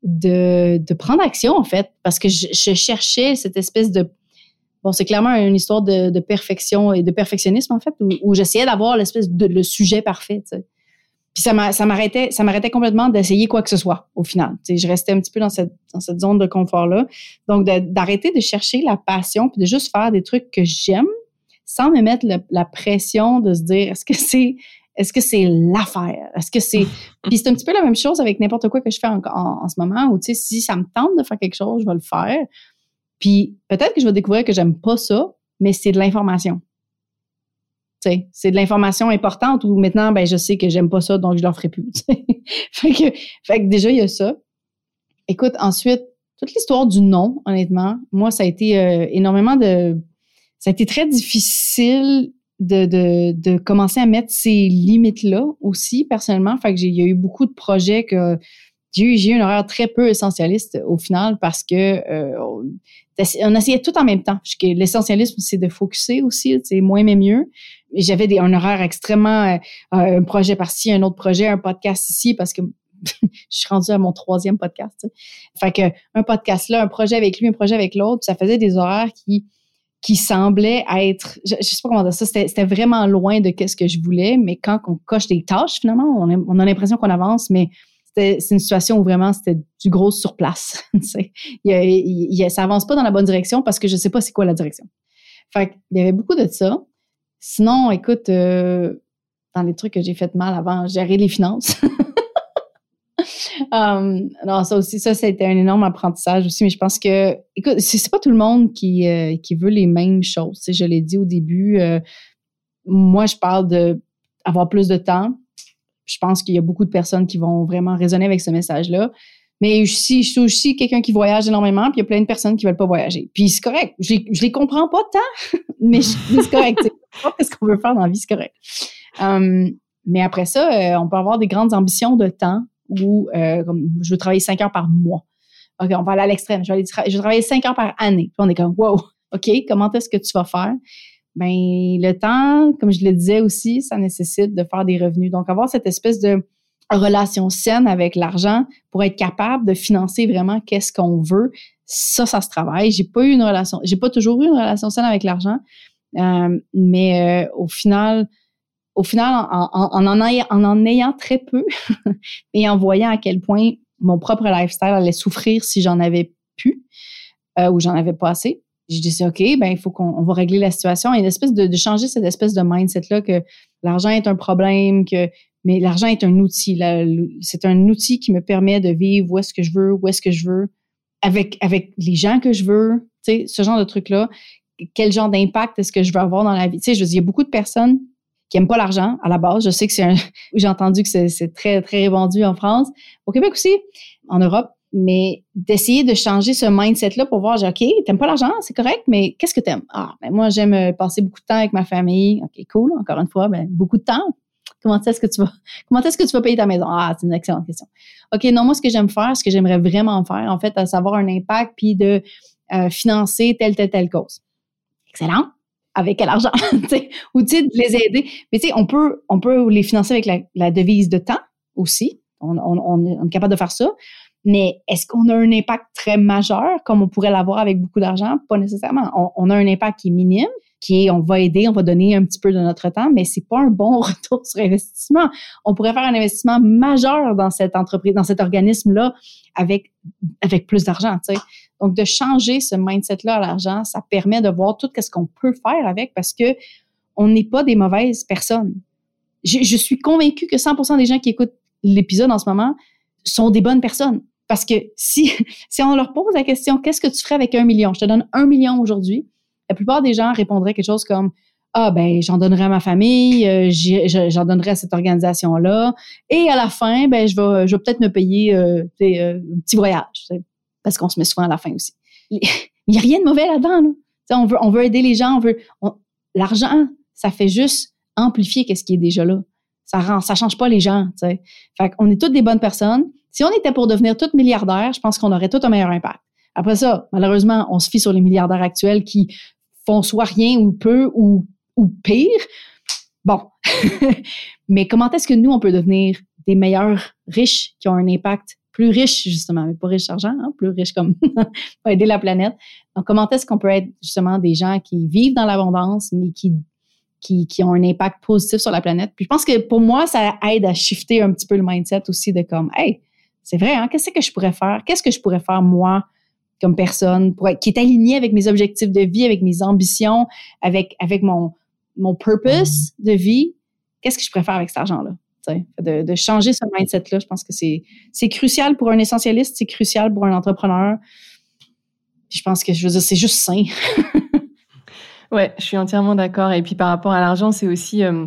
de, de prendre action, en fait, parce que je cherchais cette espèce de bon, c'est clairement une histoire de, perfection et de perfectionnisme, en fait, où, j'essayais d'avoir l'espèce de le sujet parfait, tu sais. Puis ça m'arrêtait, ça m'arrêtait complètement d'essayer quoi que ce soit, au final. Tu sais, je restais un petit peu dans cette, dans cette zone de confort-là. Donc, d'arrêter de, chercher la passion, puis de juste faire des trucs que j'aime, sans me mettre la pression de se dire, est-ce que c'est est-ce que c'est l'affaire? Est-ce que c'est. (laughs) Puis c'est un petit peu la même chose avec n'importe quoi que je fais en, en, ce moment, où, tu sais, si ça me tente de faire quelque chose, je vais le faire. Puis peut-être que je vais découvrir que j'aime pas ça, mais c'est de l'information. C'est de l'information importante où maintenant, ben, je sais que j'aime pas ça, donc je l'en ferai plus. (laughs) fait, que, fait que déjà, il y a ça. Écoute, ensuite, toute l'histoire du non, honnêtement, moi, ça a été euh, énormément de. Ça a été très difficile de, de, de commencer à mettre ces limites-là aussi, personnellement. Fait que il y a eu beaucoup de projets que j'ai eu, j'ai eu un horaire très peu essentialiste au final parce que euh, on essayait tout en même temps. L'essentialisme, c'est de focuser aussi, c'est moins mais mieux. J'avais un horaire extrêmement, euh, un projet par-ci, un autre projet, un podcast ici, parce que (laughs) je suis rendue à mon troisième podcast. Fait que un podcast là, un projet avec lui, un projet avec l'autre, ça faisait des horaires qui qui semblaient être, je, sais pas comment dire ça, c'était vraiment loin de ce que je voulais, mais quand on coche des tâches, finalement, on a, on a l'impression qu'on avance, mais c'est une situation où vraiment c'était du gros sur place. (laughs) il, ça avance pas dans la bonne direction parce que je sais pas c'est quoi la direction. Fait il y avait beaucoup de ça. Sinon, écoute, euh, dans les trucs que j'ai fait mal avant, gérer les finances. (laughs) um, non, ça aussi, ça, c'était un énorme apprentissage aussi, mais je pense que, écoute, c'est pas tout le monde qui, euh, qui veut les mêmes choses. je l'ai dit au début, euh, moi, je parle de avoir plus de temps, je pense qu'il y a beaucoup de personnes qui vont vraiment résonner avec ce message-là. Mais je suis, aussi quelqu'un qui voyage énormément, puis il y a plein de personnes qui veulent pas voyager. Puis c'est correct. Je, je les comprends pas tant, (laughs) mais c'est correct. ce qu'on veut faire dans la vie, c'est correct. Hum, mais après ça, euh, on peut avoir des grandes ambitions de temps où euh, je veux travailler cinq heures par mois. OK, on va aller à l'extrême. Je vais, je vais travailler cinq heures par année. On est comme, wow, OK, comment est-ce que tu vas faire? Ben le temps, comme je le disais aussi, ça nécessite de faire des revenus. Donc, avoir cette espèce de relation saine avec l'argent pour être capable de financer vraiment qu'est-ce qu'on veut, ça, ça se travaille. J'ai pas eu une relation, j'ai pas toujours eu une relation saine avec l'argent, euh, mais euh, au final, au final, en en, ayant, en, en ayant très peu (laughs) et en voyant à quel point mon propre lifestyle allait souffrir si j'en avais plus euh, ou j'en avais pas assez, je dis OK, ben il faut qu'on va régler la situation. Et une espèce de, changer cette espèce de mindset-là que l'argent est un problème, que Mais l'argent est un outil. C'est un outil qui me permet de vivre où est-ce que je veux, où est-ce que je veux, avec, avec les gens que je veux, tu sais, ce genre de trucs-là. Quel genre d'impact est-ce que je veux avoir dans la vie? Tu sais, je veux dire, il y a beaucoup de personnes qui aiment pas l'argent à la base. Je sais que c'est un, (laughs) j'ai entendu que c'est très, très répandu en France. Au Québec aussi, en Europe. Mais d'essayer de changer ce mindset-là pour voir, OK, t'aimes pas l'argent, c'est correct, mais qu'est-ce que t'aimes? Ah, ben moi, j'aime euh, passer beaucoup de temps avec ma famille. OK, cool. Encore une fois, ben, beaucoup de temps. Comment est-ce que tu vas, (laughs) comment est-ce que tu vas payer ta maison? Ah, c'est une excellente question. OK, non, moi, ce que j'aime faire, ce que j'aimerais vraiment faire, en fait, à savoir un impact puis de euh, financer telle, telle, telle cause. Excellent. Avec quel argent? (laughs) ou, tu sais, de les aider. Mais, tu sais, on peut, on peut les financer avec la, la devise de temps aussi. On, on, on, est capable de faire ça. Mais est-ce qu'on a un impact très majeur comme on pourrait l'avoir avec beaucoup d'argent? Pas nécessairement. On, a un impact qui est minime, qui est on va aider, on va donner un petit peu de notre temps, mais c'est pas un bon (laughs) retour sur investissement. On pourrait faire un investissement majeur dans cette entreprise, dans cet organisme-là avec, avec plus d'argent, tu. Donc, de changer ce mindset-là à l'argent, ça permet de voir tout ce qu'on peut faire avec parce que on n'est pas des mauvaises personnes. Je suis convaincue que 100% des gens qui écoutent l'épisode en ce moment sont des bonnes personnes. Parce que si, (laughs) si on leur pose la question, qu'est-ce que tu ferais avec un million? Je te donne un million aujourd'hui. La plupart des gens répondraient quelque chose comme, ah ben j'en donnerai à ma famille, euh, j'en donnerai à cette organisation là, et à la fin ben je vais je vais peut-être me payer euh, euh, un petit voyage, parce qu'on se met souvent à la fin aussi. Il (laughs) n'y a rien de mauvais là-dedans. Là. On veut on veut aider les gens, on veut l'argent, ça fait juste amplifier qu'est-ce qui est déjà là. Ça rend ça change pas les gens. T'sais. Fait qu'on est toutes des bonnes personnes. Si on était pour devenir toutes milliardaires, je pense qu'on aurait tout un meilleur impact. Après ça, malheureusement, on se fie sur les milliardaires actuels qui font soit rien ou peu ou, ou pire. Bon. (laughs) mais comment est-ce que nous, on peut devenir des meilleurs riches qui ont un impact plus riche, justement, mais pas riche argent, hein, plus riche comme (laughs) aider la planète. Donc, comment est-ce qu'on peut être justement des gens qui vivent dans l'abondance, mais qui, qui, qui ont un impact positif sur la planète? Puis je pense que pour moi, ça aide à shifter un petit peu le mindset aussi de comme, hey, c'est vrai, hein, qu'est-ce que je pourrais faire? Qu'est-ce que je pourrais faire moi comme personne pour qui est aligné avec mes objectifs de vie, avec mes ambitions, avec, avec mon, mon purpose mm-hmm. de vie? Qu'est-ce que je pourrais faire avec cet argent-là? De, de, changer ce mindset-là, je pense que c'est, c'est crucial pour un essentialiste, c'est crucial pour un entrepreneur. je pense que je veux dire, c'est juste sain. (laughs) ouais, je suis entièrement d'accord. Et puis par rapport à l'argent, c'est aussi euh,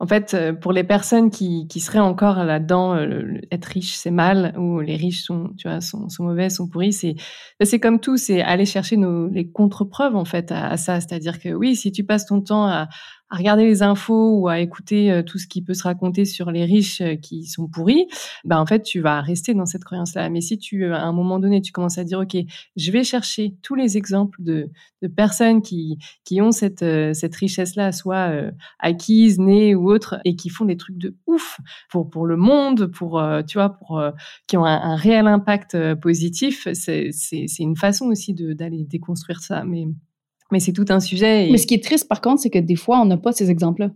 en fait, euh, pour les personnes qui, qui seraient encore là-dedans, euh, être riche c'est mal ou les riches sont, tu vois, sont, sont mauvais, sont pourris, c'est c'est comme tout, c'est aller chercher nos les contre-preuves en fait à, à ça. C'est-à-dire que oui, si tu passes ton temps à, à regarder les infos ou à écouter euh, tout ce qui peut se raconter sur les riches euh, qui sont pourris, ben en fait tu vas rester dans cette croyance-là. Mais si tu euh, à un moment donné tu commences à dire ok, je vais chercher tous les exemples de, de personnes qui qui ont cette cette richesse-là, soit acquise, née ou autre, et qui font des trucs de ouf pour pour le monde, pour tu vois, pour qui ont un, réel impact positif, c'est c'est une façon aussi d'aller déconstruire ça. Mais mais c'est tout un sujet. Mais ce qui est triste, par contre, c'est que des fois, on n'a pas ces exemples-là.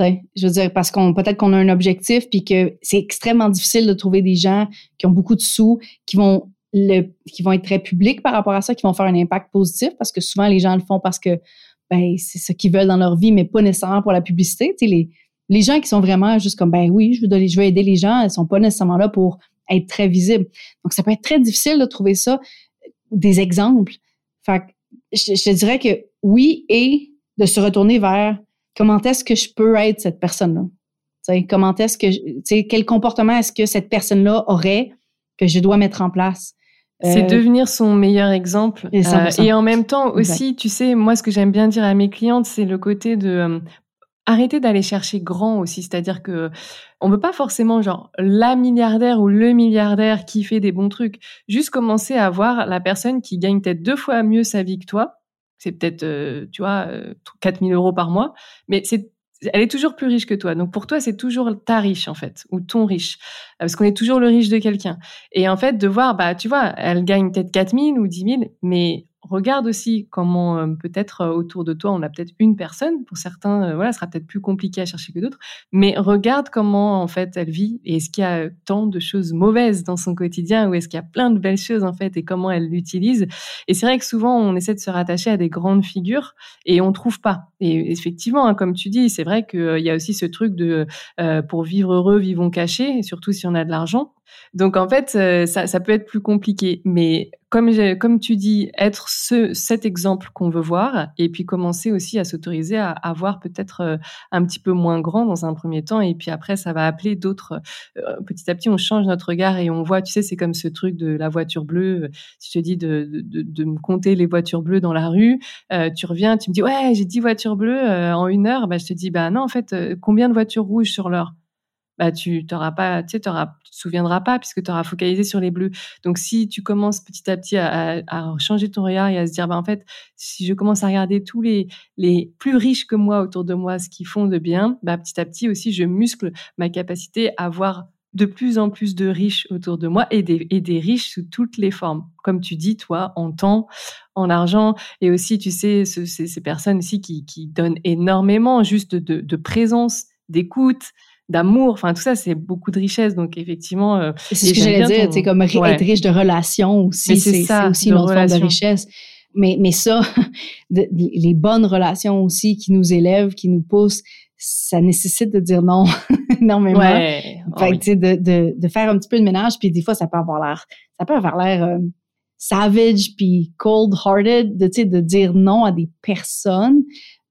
Je veux dire, parce qu'on peut-être qu'on a un objectif, puis que c'est extrêmement difficile de trouver des gens qui ont beaucoup de sous, qui vont le, qui vont être très publics par rapport à ça, qui vont faire un impact positif, parce que souvent les gens le font parce que ben c'est ce qu'ils veulent dans leur vie, mais pas nécessairement pour la publicité. Tu sais, les, les gens qui sont vraiment juste comme ben oui, je veux, je veux aider les gens, elles sont pas nécessairement là pour être très visibles. Donc ça peut être très difficile de trouver ça, des exemples. Fait je, je dirais que oui, et de se retourner vers comment est-ce que je peux être cette personne-là? Comment est-ce que, sais, quel comportement est-ce que cette personne-là aurait que je dois mettre en place? C'est euh, devenir son meilleur exemple. Et, euh, en même temps aussi, tu sais, moi, ce que j'aime bien dire à mes clientes, c'est le côté de euh, arrêter d'aller chercher grand aussi. C'est-à-dire que on veut pas forcément genre la milliardaire ou le milliardaire qui fait des bons trucs. Juste commencer à voir la personne qui gagne peut-être deux fois mieux sa vie que toi. C'est peut-être, euh, tu vois, 4000 euh, euros par mois, mais c'est elle est toujours plus riche que toi. Donc pour toi, c'est toujours ta riche en fait, ou ton riche, parce qu'on est toujours le riche de quelqu'un. Et en fait, de voir, bah tu vois, elle gagne peut-être 4000 ou 10 000, mais regarde aussi comment euh, peut-être euh, autour de toi, on a peut-être une personne. Pour certains, euh, voilà, ce sera peut-être plus compliqué à chercher que d'autres. Mais regarde comment en fait elle vit et est-ce qu'il y a tant de choses mauvaises dans son quotidien ou est-ce qu'il y a plein de belles choses en fait et comment elle l'utilise. Et c'est vrai que souvent on essaie de se rattacher à des grandes figures et on trouve pas. Et effectivement, hein, comme tu dis, c'est vrai qu'il y a aussi ce truc de pour vivre heureux, vivons cachés, surtout si on a de l'argent. Donc en fait, ça, ça, peut être plus compliqué. Mais comme, tu dis, être ce, cet exemple qu'on veut voir, et puis commencer aussi à s'autoriser à, à voir peut-être euh, un petit peu moins grand dans un premier temps, et puis après ça va appeler d'autres. Euh, petit à petit, on change notre regard et on voit, tu sais, c'est comme ce truc de la voiture bleue. Si je te dis de me compter les voitures bleues dans la rue, tu reviens, tu me dis ouais, j'ai 10 voitures bleues en une heure. Bah, je te dis bah non, en fait, combien de voitures rouges sur l'heure? Bah tu t'auras pas, tu sais, tu te souviendras pas puisque tu auras focalisé sur les bleus. Donc si tu commences petit à petit à, à, changer ton regard et à se dire, bah en fait, si je commence à regarder tous les les plus riches que moi autour de moi, ce qu'ils font de bien, bah petit à petit aussi, je muscle ma capacité à voir de plus en plus de riches autour de moi et des, et des riches sous toutes les formes. Comme tu dis, toi, en temps, en argent, et aussi, tu sais, ce, ces, ces, personnes aussi qui, qui donnent énormément juste de, de présence, d'écoute, d'amour. Enfin, tout ça, c'est beaucoup de richesse. Donc, effectivement. Euh, c'est ce que j'allais dire. C'est comme être riche de relations aussi. C'est aussi une autre forme de richesse. Mais, mais ça, (laughs) les bonnes relations aussi qui nous élèvent, qui nous poussent, ça nécessite de dire non (laughs) énormément. Ouais. Fait oh de, de, de, faire un petit peu de ménage. Puis des fois, ça peut avoir l'air, ça peut avoir l'air euh, savage puis cold-hearted de, de dire non à des personnes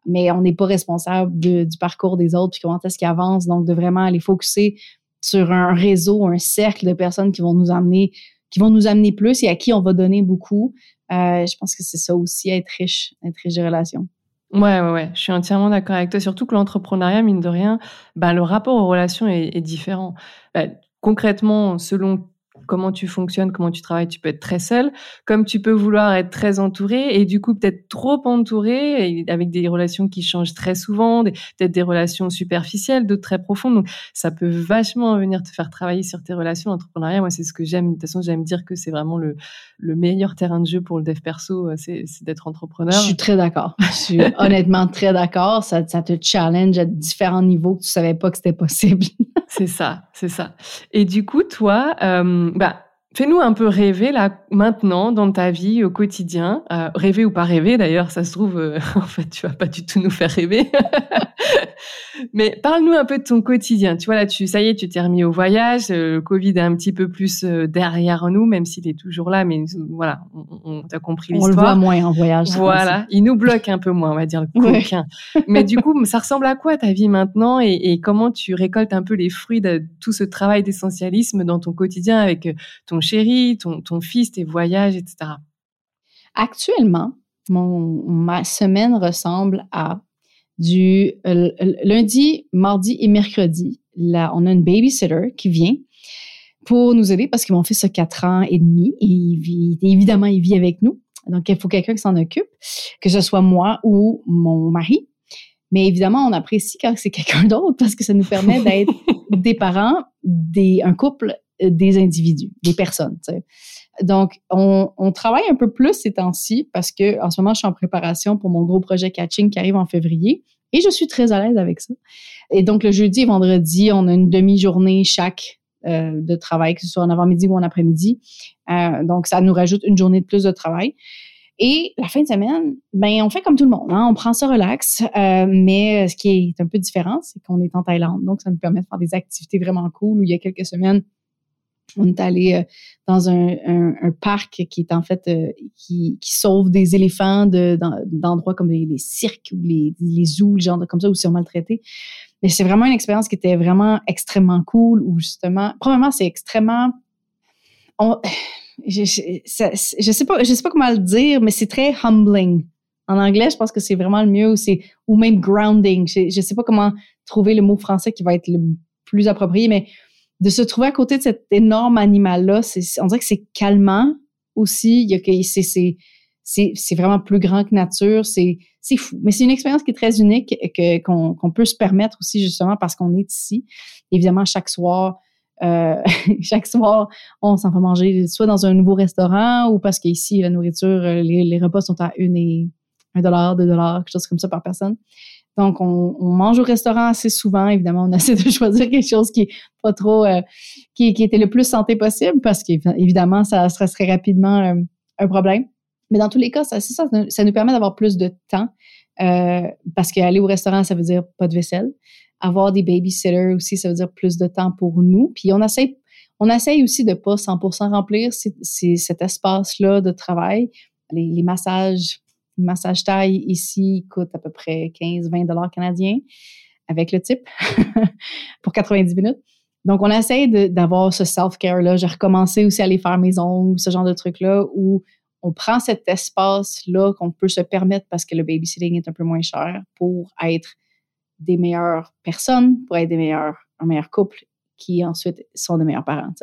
mais on n'est pas responsable du parcours des autres puis comment est-ce qu'ils avancent. Donc, de vraiment aller focuser sur un réseau, un cercle de personnes qui vont nous amener, qui vont nous amener plus et à qui on va donner beaucoup. Euh, je pense que c'est ça aussi, être riche, être riche de relations. Ouais, ouais, ouais, je suis entièrement d'accord avec toi. Surtout que l'entrepreneuriat, mine de rien, bah, le rapport aux relations est, est différent. Bah, concrètement, selon comment tu fonctionnes, comment tu travailles, tu peux être très seul, comme tu peux vouloir être très entouré et du coup peut-être trop entouré avec des relations qui changent très souvent, peut-être des relations superficielles, d'autres très profondes. Donc ça peut vachement venir te faire travailler sur tes relations entrepreneuriales. Moi, c'est ce que j'aime. De toute façon, j'aime dire que c'est vraiment le, le meilleur terrain de jeu pour le dev perso, euh, c'est d'être entrepreneur. Je suis très d'accord. (laughs) Je suis honnêtement très d'accord. Ça, ça te challenge à différents niveaux que tu savais pas que c'était possible. (laughs) c'est ça, c'est ça. Et du coup, toi, euh, bah, Fais-nous un peu rêver là maintenant dans ta vie au quotidien, euh, rêver ou pas rêver d'ailleurs, ça se trouve euh, (laughs) en fait tu vas pas du tout nous faire rêver. (laughs) Mais parle-nous un peu de ton quotidien. Tu vois là, tu ça y est, tu t'es remis au voyage. Euh, le Covid est un petit peu plus derrière nous, même s'il est toujours là. Mais voilà, on, on compris l'histoire. On le voit moins en voyage. Voilà, il nous bloque un peu moins, on va dire le. (laughs) Mais du coup, ça ressemble à quoi ta vie maintenant et, et comment tu récoltes un peu les fruits de tout ce travail d'essentialisme dans ton quotidien avec ton chéri, ton, ton fils, tes voyages, etc. Actuellement, mon, ma semaine ressemble à du euh, lundi, mardi et mercredi. Là, on a une babysitter qui vient pour nous aider parce que mon fils a 4 ans et demi et il vit, évidemment, il vit avec nous. Donc, il faut quelqu'un qui s'en occupe, que ce soit moi ou mon mari. Mais évidemment, on apprécie quand c'est quelqu'un d'autre parce que ça nous permet d'être (laughs) des parents, des, un couple des individus, des personnes. Donc, on, travaille un peu plus ces temps-ci parce que en ce moment, je suis en préparation pour mon gros projet catching qui arrive en février et je suis très à l'aise avec ça. Et donc, le jeudi et vendredi, on a une demi-journée chaque euh, de travail, que ce soit en avant-midi ou en après-midi. Euh, donc, ça nous rajoute une journée de plus de travail. Et la fin de semaine, ben on fait comme tout le monde, hein, on prend ça relax. Euh, mais ce qui est un peu différent, c'est qu'on est en Thaïlande, donc ça nous permet de faire des activités vraiment cool. Où il y a quelques semaines, on est allé euh, dans un, parc qui est en fait euh, qui, sauve des éléphants d'endroits comme les, cirques ou les, les zoos, genre comme ça, où ils sont maltraités. Mais c'est vraiment une expérience qui était vraiment extrêmement cool, où justement, premièrement, c'est extrêmement... je, je, sais pas, je sais pas comment le dire, mais c'est très humbling. En anglais, je pense que c'est vraiment le mieux, ou, ou même grounding. Je, je sais pas comment trouver le mot français qui va être le plus approprié, mais de se trouver à côté de cet énorme animal-là, on dirait que c'est calmant aussi. Il y a c'est, c'est, vraiment plus grand que nature. C'est, c'est fou. Mais c'est une expérience qui est très unique que, qu'on, qu'on peut se permettre aussi justement parce qu'on est ici. Évidemment, chaque soir, Euh, (laughs) chaque soir, on s'en va manger soit dans un nouveau restaurant ou parce qu'ici, la nourriture, les, repas sont à une et un dollar, deux dollars, quelque chose comme ça par personne. Donc, on, mange au restaurant assez souvent. Évidemment, on (laughs) essaie de choisir quelque chose qui est pas trop, qui, qui, était le plus santé possible parce qu'évidemment, ça serait rapidement un problème. Mais dans tous les cas, ça, ça, ça nous permet d'avoir plus de temps euh, parce qu'aller au restaurant, ça veut dire pas de vaisselle. Avoir des babysitters aussi, ça veut dire plus de temps pour nous. Puis on essaye, on essaye aussi de pas 100% remplir cet espace-là de travail. Les massages, le massage taille ici coûte à peu près 15-20 dollars canadiens avec le type (laughs) pour 90 minutes. Donc, on essaye d'avoir ce self-care-là. J'ai recommencé aussi à aller faire mes ongles, ce genre de trucs-là, où on prend cet espace-là qu'on peut se permettre parce que le babysitting est un peu moins cher pour être des meilleures personnes, pour être des meilleurs, un meilleur couple qui ensuite sont des meilleurs parents.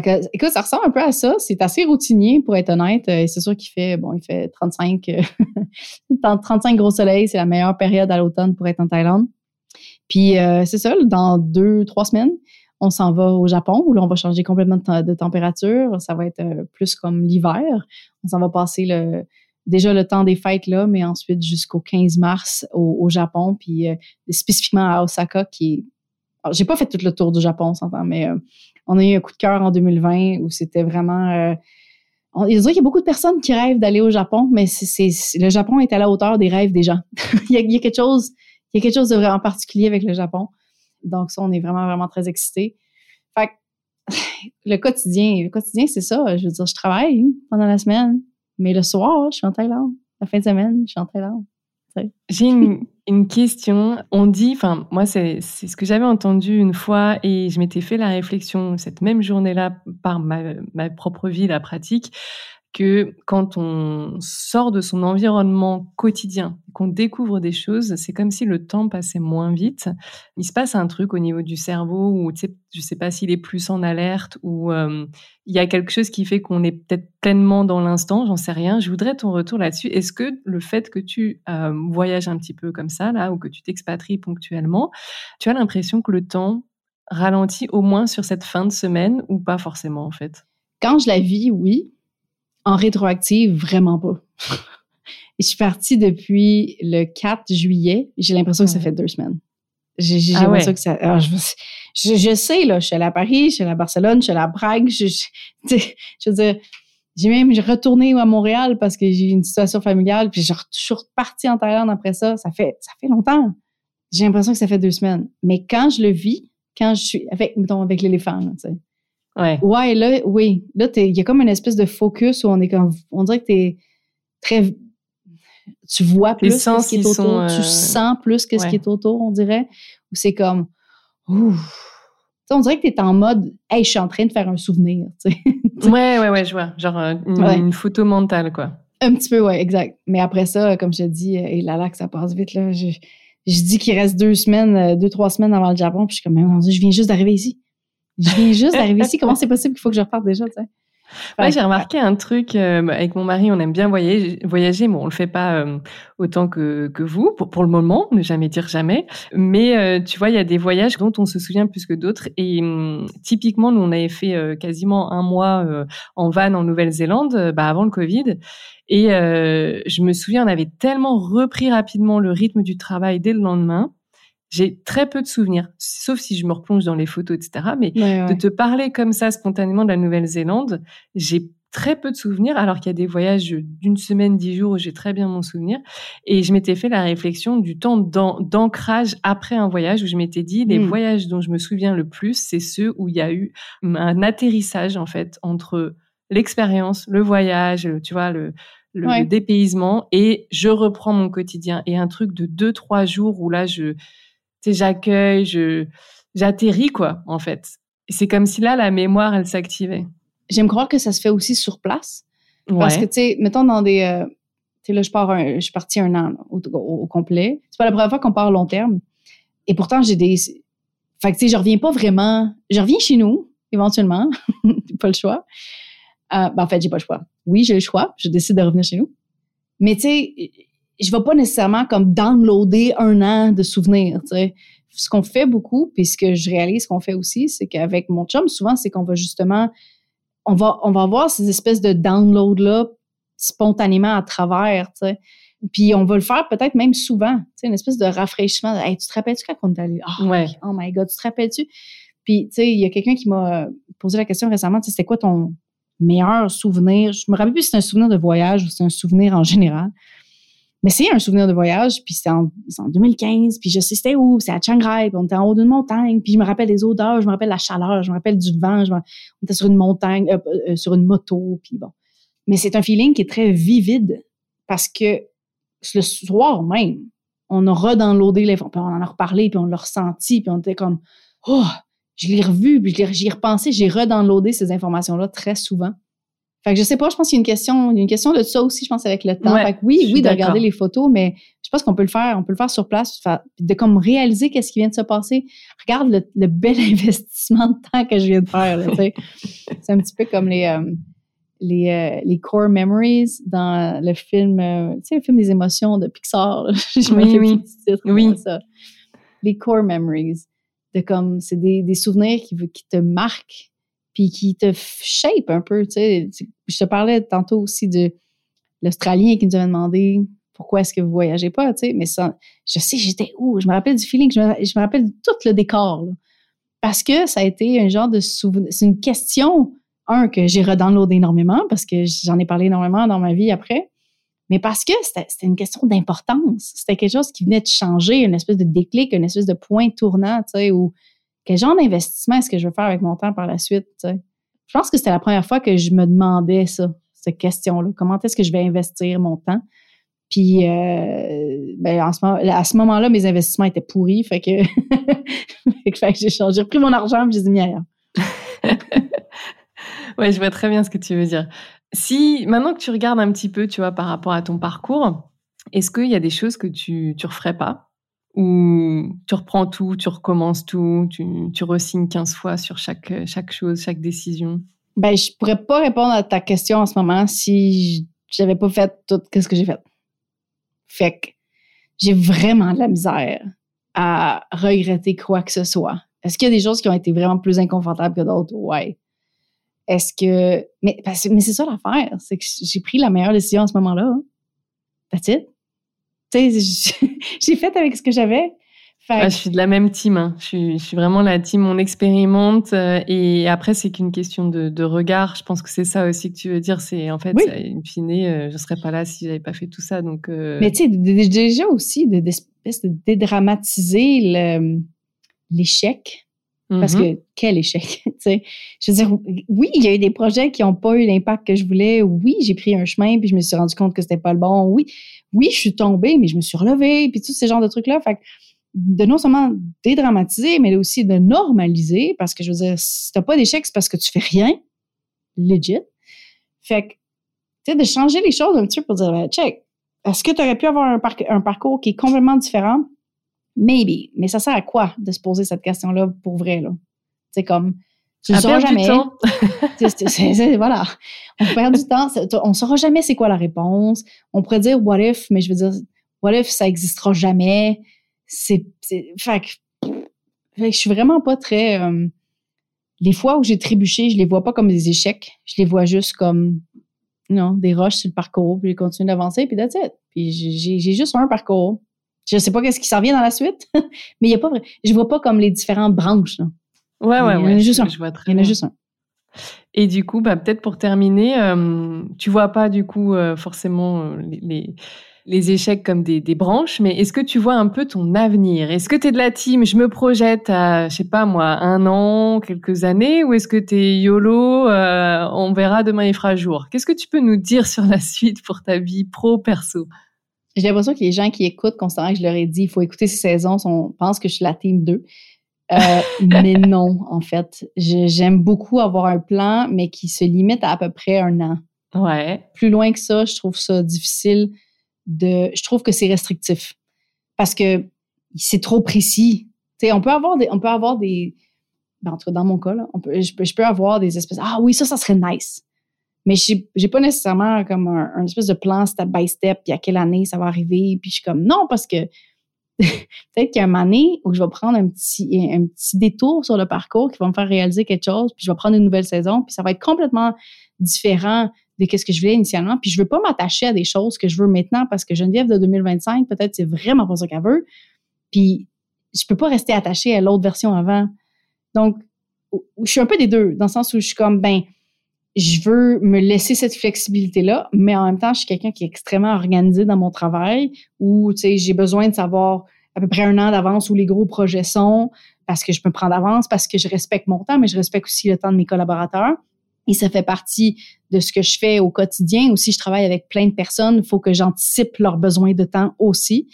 Que, écoute, ça ressemble un peu à ça. C'est assez routinier pour être honnête. Euh, c'est sûr qu'il fait, bon, il fait 35, 35 euh, (laughs) gros soleils. C'est la meilleure période à l'automne pour être en Thaïlande. Puis euh, c'est ça, dans deux, trois semaines, on s'en va au Japon où là, on va changer complètement de, température. Ça va être plus comme l'hiver. On s'en va passer déjà le temps des fêtes là, mais ensuite jusqu'au 15 mars au, Japon, puis spécifiquement à Osaka, qui j'ai pas fait tout le tour du Japon, on s'entend, mais on a eu un coup de cœur en 2020 où c'était vraiment. il y a beaucoup de personnes qui rêvent d'aller au Japon, mais c'est, le Japon est à la hauteur des rêves des gens. (laughs) il, y a, quelque chose, il y a quelque chose de vraiment particulier avec le Japon. Donc, ça, on est vraiment, vraiment très excités. Fait le quotidien, le quotidien, c'est ça. Je veux dire, je travaille pendant la semaine, mais le soir, je suis en Thaïlande. La fin de semaine, je suis en Thaïlande. J'ai une, question. On dit, enfin, moi, c'est ce que j'avais entendu une fois et je m'étais fait la réflexion cette même journée-là par ma, ma propre vie, la pratique que quand on sort de son environnement quotidien, qu'on découvre des choses, c'est comme si le temps passait moins vite. Il se passe un truc au niveau du cerveau où, je sais pas s'il est plus en alerte ou euh, il y a quelque chose qui fait qu'on est peut-être pleinement dans l'instant, j'en sais rien. Je voudrais ton retour là-dessus. Est-ce que le fait que tu euh, voyages un petit peu comme ça, là, ou que tu t'expatries ponctuellement, tu as l'impression que le temps ralentit au moins sur cette fin de semaine ou pas forcément, en fait? Quand je la vis, oui en rétroactive, vraiment pas. (laughs) je suis partie depuis le 4 juillet. J'ai l'impression que ça fait deux semaines. J'ai ah l'impression que ça. Ah, je, sais, là, je suis allée à Paris, je suis allée à Barcelone, je suis allée à Prague. Je, je, (laughs) veux dire, j'ai même retourné à Montréal parce que j'ai eu une situation familiale, puis je suis repartie en Thaïlande après ça. Ça fait, ça fait longtemps. J'ai l'impression que ça fait deux semaines. Mais quand je le vis, quand je suis avec, mettons, avec l'éléphant, tu sais, Ouais. Ouais, là, oui. Là, il y a comme une espèce de focus où on est comme, on dirait que t'es très, tu vois plus ce qui est autour, tu euh, sens plus que ce qui est autour, on dirait. Ou c'est comme, ouf. on dirait que tu es en mode, hey, je suis en train de faire un souvenir. (laughs) ouais, ouais, ouais, je vois. Genre euh, une, photo mentale, quoi. Un petit peu, ouais, exact. Mais après ça, comme je te dis, et là, là, que ça passe vite, là, je, je dis qu'il reste deux semaines, euh, deux, trois semaines avant le Japon, puis je suis comme, je viens juste d'arriver ici. Je viens juste d'arriver ici. Comment (laughs) c'est possible qu'il faut que je reparte déjà, tu sais? Ouais, j'ai remarqué un truc euh, avec mon mari, on aime bien voyager, voyager mais on le fait pas euh, autant que, que vous pour, pour le moment, ne jamais dire jamais. Mais euh, tu vois, il y a des voyages dont on se souvient plus que d'autres. Et hum, typiquement, nous on avait fait quasiment un mois en van en Nouvelle-Zélande, bah, avant le Covid. Et je me souviens, on avait tellement repris rapidement le rythme du travail dès le lendemain j'ai très peu de souvenirs, sauf si je me replonge dans les photos, etc. Mais de te parler comme ça spontanément de la Nouvelle-Zélande, j'ai très peu de souvenirs, alors qu'il y a des voyages d'une semaine, dix jours où j'ai très bien mon souvenir. Et je m'étais fait la réflexion du temps d'ancrage après un voyage où je m'étais dit, les mmh. voyages dont je me souviens le plus, c'est ceux où il y a eu un atterrissage, en fait, entre l'expérience, le voyage, tu vois, le, le, dépaysement et je reprends mon quotidien. Et un truc de deux, trois jours où là, je, j'accueille, je, j'atterris, quoi, en fait. C'est comme si là, la mémoire, elle s'activait. J'aime croire que ça se fait aussi sur place. Parce que, tu sais, mettons dans des. Euh, tu sais, là, je, pars je suis partie un an au, complet. C'est pas la première fois qu'on part long terme. Et pourtant, j'ai des. Fait que, tu sais, je reviens pas vraiment. Je reviens chez nous, éventuellement. (laughs) pas le choix. Euh, ben, en fait, j'ai pas le choix. Oui, j'ai le choix. Je décide de revenir chez nous. Mais, tu sais, je vais pas nécessairement comme downloader un an de souvenirs, tu sais. ce qu'on fait beaucoup, puis ce que je réalise qu'on fait aussi, c'est qu'avec mon chum, souvent, c'est qu'on va justement, on va, on va avoir ces espèces de download-là spontanément à travers, tu sais. Puis on va le faire peut-être même souvent, tu sais, une espèce de rafraîchissement. Hey, tu te rappelles-tu quand on est allé? Oh, ouais. oh my God, tu te rappelles-tu? Puis, tu sais, il y a quelqu'un qui m'a posé la question récemment, tu sais, c'était quoi ton meilleur souvenir? Je me rappelle plus si c'est un souvenir de voyage ou c'est un souvenir en général. Mais c'est un souvenir de voyage, puis c'est en, 2015, puis je sais c'était où, c'est à Chiang Rai, puis on était en haut d'une montagne, puis je me rappelle des odeurs, je me rappelle la chaleur, je me rappelle du vent, je on était sur une montagne, euh, euh, sur une moto, puis bon. Mais c'est un feeling qui est très vivide parce que le soir même, on a redownloadé les, puis on en a reparlé, puis on l'a ressenti, puis on était comme, oh, je l'ai revu, puis j'y ai repensé, j'ai redownloadé ces informations-là très souvent. Fait que je sais pas, je pense qu'il y a une question, il y a une question de ça aussi, je pense, avec le temps. fait que oui, oui, de regarder les photos, mais je pense qu'on peut le faire, on peut le faire sur place, de comme réaliser qu'est-ce qui vient de se passer. Regarde le, bel (laughs) investissement de temps que je viens de faire, (laughs) C'est un petit peu comme les, euh, les, euh, les core memories dans le film, euh, tu sais, le film des émotions de Pixar. (laughs) je oui, oui. Titre, oui. Ça. Les core memories. De comme, c'est des, des souvenirs qui, qui te marquent puis qui te shape un peu, tu sais. Je te parlais tantôt aussi de l'Australien qui nous avait demandé pourquoi est-ce que vous voyagez pas, tu sais, mais ça, je sais, j'étais où, je me rappelle du feeling, je me, rappelle de tout le décor, là. parce que ça a été un genre de souvenir, c'est une question, un, que j'ai redownloadé énormément, parce que j'en ai parlé énormément dans ma vie après, mais parce que c'était une question d'importance, c'était quelque chose qui venait de changer, une espèce de déclic, une espèce de point tournant, tu sais, où quel genre d'investissement est-ce que je veux faire avec mon temps par la suite? Je pense que c'était la première fois que je me demandais ça, cette question-là. Comment est-ce que je vais investir mon temps? Puis, euh, ben, en ce à ce moment-là, mes investissements étaient pourris. Fait que, (laughs) j'ai changé. J'ai repris mon argent et j'ai mis (laughs) ailleurs. ouais, je vois très bien ce que tu veux dire. Si, maintenant que tu regardes un petit peu, tu vois, par rapport à ton parcours, est-ce qu'il y a des choses que tu ne referais pas? Ou tu reprends tout, tu recommences tout, tu, tu resignes 15 fois sur chaque, chaque chose, chaque décision? Ben, je pourrais pas répondre à ta question en ce moment si j'avais pas fait tout ce que j'ai fait. Fait que j'ai vraiment de la misère à regretter quoi que ce soit. Est-ce qu'il y a des choses qui ont été vraiment plus inconfortables que d'autres? Ouais. Est-ce que. Mais, mais c'est ça l'affaire, c'est que j'ai pris la meilleure décision en ce moment-là. Hein. That's it (laughs) j'ai fait avec ce que j'avais. je suis de la même team. Hein. Je, suis, vraiment la team on expérimente. Euh, et après, c'est qu'une question de, regard. Je pense que c'est ça aussi que tu veux dire. C'est en fait, oui. in fine, euh, je ne serais pas là si j'avais pas fait tout ça. Donc, euh, Mais tu sais, déjà aussi, d'espèce de, dédramatiser l'échec. Parce mm-hmm. que quel échec, (laughs) tu sais? Je veux dire, oui, il y a eu des projets qui n'ont pas eu l'impact que je voulais. Oui, j'ai pris un chemin puis je me suis rendu compte que c'était pas le bon. Oui, oui, je suis tombée, mais je me suis relevée, puis tous ces genres de trucs-là. Fait de non seulement dédramatiser, mais aussi de normaliser, parce que je veux dire, si t'as pas d'échec, c'est parce que tu fais rien, legit. Fait que, tu sais, de changer les choses un petit peu pour dire, ben, check, est-ce que tu aurais pu avoir un, un, parcours qui est complètement différent? Maybe. Mais ça sert à quoi de se poser cette question-là pour vrai, là? C'est comme, tu ne sauras jamais. (laughs) voilà. On perd du temps. On ne saura jamais c'est quoi la réponse. On pourrait dire what if, mais je veux dire, what if, ça n'existera jamais? C'est. Fait, que, je suis vraiment pas très. Euh, les fois où j'ai trébuché, je les vois pas comme des échecs. Je les vois juste comme non, des roches sur le parcours, puis je continue d'avancer, puis that's it. Puis j'ai juste un parcours. Je sais pas qu'est-ce qui s'en vient dans la suite, (laughs) mais il y a pas je vois pas comme les différentes branches. Là. Ouais, ouais, ouais. Il y en a juste un. Je vois très il y en a juste un. Et du coup, bah, peut-être pour terminer, euh, tu vois pas du coup euh, forcément euh, les, les, échecs comme des, des branches, mais est-ce que tu vois un peu ton avenir? Est-ce que tu es de la team Je me projette à, je sais pas moi, un an, quelques années, ou est-ce que tu es YOLO On verra demain, il fera jour? Qu'est-ce que tu peux nous dire sur la suite pour ta vie pro-perso J'ai l'impression que les gens qui écoutent, constamment que je leur ai dit, il faut écouter ces saisons, on pense que je suis la team 2. Euh, mais non, en fait. J'aime beaucoup avoir un plan, mais qui se limite à à peu près un an. Ouais. Plus loin que ça, je trouve ça difficile de. Je trouve que c'est restrictif. Parce que c'est trop précis. Tu sais, on peut avoir des. On peut avoir des ben, en tout cas, dans mon cas, là, on peut, je, peux, je peux avoir des espèces. Ah oui, ça, ça serait nice. Mais j'ai pas nécessairement comme un, un, espèce de plan step by step, puis à quelle année ça va arriver. Puis je suis comme non, parce que peut-être qu'il y a un moment donné où je vais prendre un petit, un petit détour sur le parcours qui va me faire réaliser quelque chose, puis je vais prendre une nouvelle saison, puis ça va être complètement différent de ce que je voulais initialement. Puis je veux pas m'attacher à des choses que je veux maintenant parce que Geneviève de 2025, peut-être c'est vraiment pas ça qu'elle veut. Puis je peux pas rester attachée à l'autre version avant. Donc, je suis un peu des deux, dans le sens où je suis comme, ben, je veux me laisser cette flexibilité-là, mais en même temps, je suis quelqu'un qui est extrêmement organisé dans mon travail, où, tu sais, j'ai besoin de savoir à peu près un an d'avance où les gros projets sont, parce que je me prends d'avance, parce que je respecte mon temps, mais je respecte aussi le temps de mes collaborateurs. Et ça fait partie de ce que je fais au quotidien. Aussi, je travaille avec plein de personnes. Il faut que j'anticipe leurs besoins de temps aussi.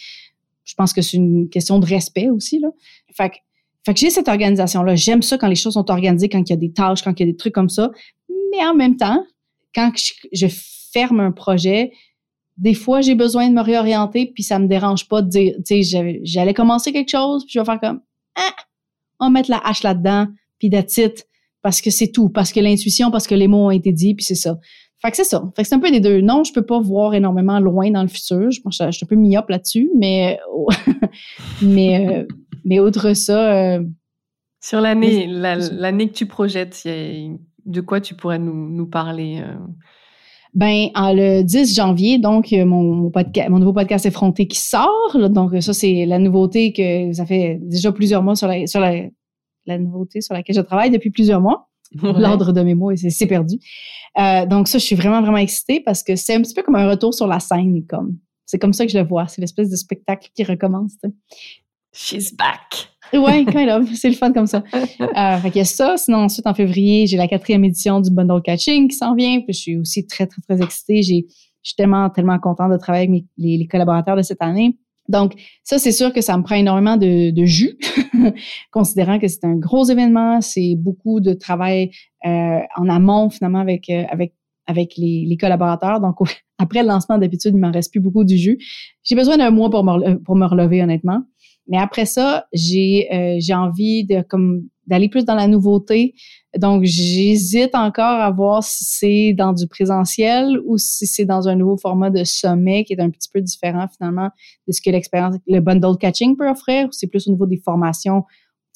Je pense que c'est une question de respect aussi. Là. Fait que, fait que j'ai cette organisation-là. J'aime ça quand les choses sont organisées, quand il y a des tâches, quand il y a des trucs comme ça. Mais en même temps, quand je, ferme un projet, des fois, j'ai besoin de me réorienter, puis ça me dérange pas de dire, tu sais, j'allais commencer quelque chose, puis je vais faire comme, ah, on va mettre la hache là-dedans, puis it, parce que c'est tout, parce que l'intuition, parce que les mots ont été dits, puis c'est ça. Fait que c'est ça. Fait que c'est un peu des deux. Non, je peux pas voir énormément loin dans le futur. Je pense que je suis un peu myope là-dessus, mais, (laughs) mais, euh, mais outre ça. Euh, Sur l'année, l'année que tu projettes, y a de quoi tu pourrais nous, nous parler? Euh? Ben, en le 10 janvier, donc, mon, podcast, mon nouveau podcast Effronté qui sort. donc, ça, c'est la nouveauté que ça fait déjà plusieurs mois sur la, sur la, la nouveauté sur laquelle je travaille depuis plusieurs mois. L'ordre de mes mots, c'est perdu. Euh, donc, ça, je suis vraiment, vraiment excitée parce que c'est un petit peu comme un retour sur la scène, comme. C'est comme ça que je le vois. C'est l'espèce de spectacle qui recommence. She's back. Ouais, kind of. (laughs) C'est le fun comme ça. (laughs) Euh, fait qu'il y a ça. Sinon, ensuite, en février, j'ai la quatrième édition du Bundle Catching qui s'en vient. Puis je suis aussi très, très, très excitée. J'ai, je suis tellement, tellement contente de travailler avec mes, les, collaborateurs de cette année. Donc, ça, c'est sûr que ça me prend énormément de, de jus, (laughs) considérant que c'est un gros événement, c'est beaucoup de travail euh, en amont, finalement, avec, euh, avec, avec les, les collaborateurs. Donc, après le lancement, d'habitude, il m'en reste plus beaucoup du jus. J'ai besoin d'un mois pour me, pour me relever, honnêtement. Mais après ça, j'ai euh, j'ai envie de comme d'aller plus dans la nouveauté. Donc, j'hésite encore à voir si c'est dans du présentiel ou si c'est dans un nouveau format de sommet qui est un petit peu différent finalement de ce que l'expérience, le bundle catching peut offrir. C'est plus au niveau des formations.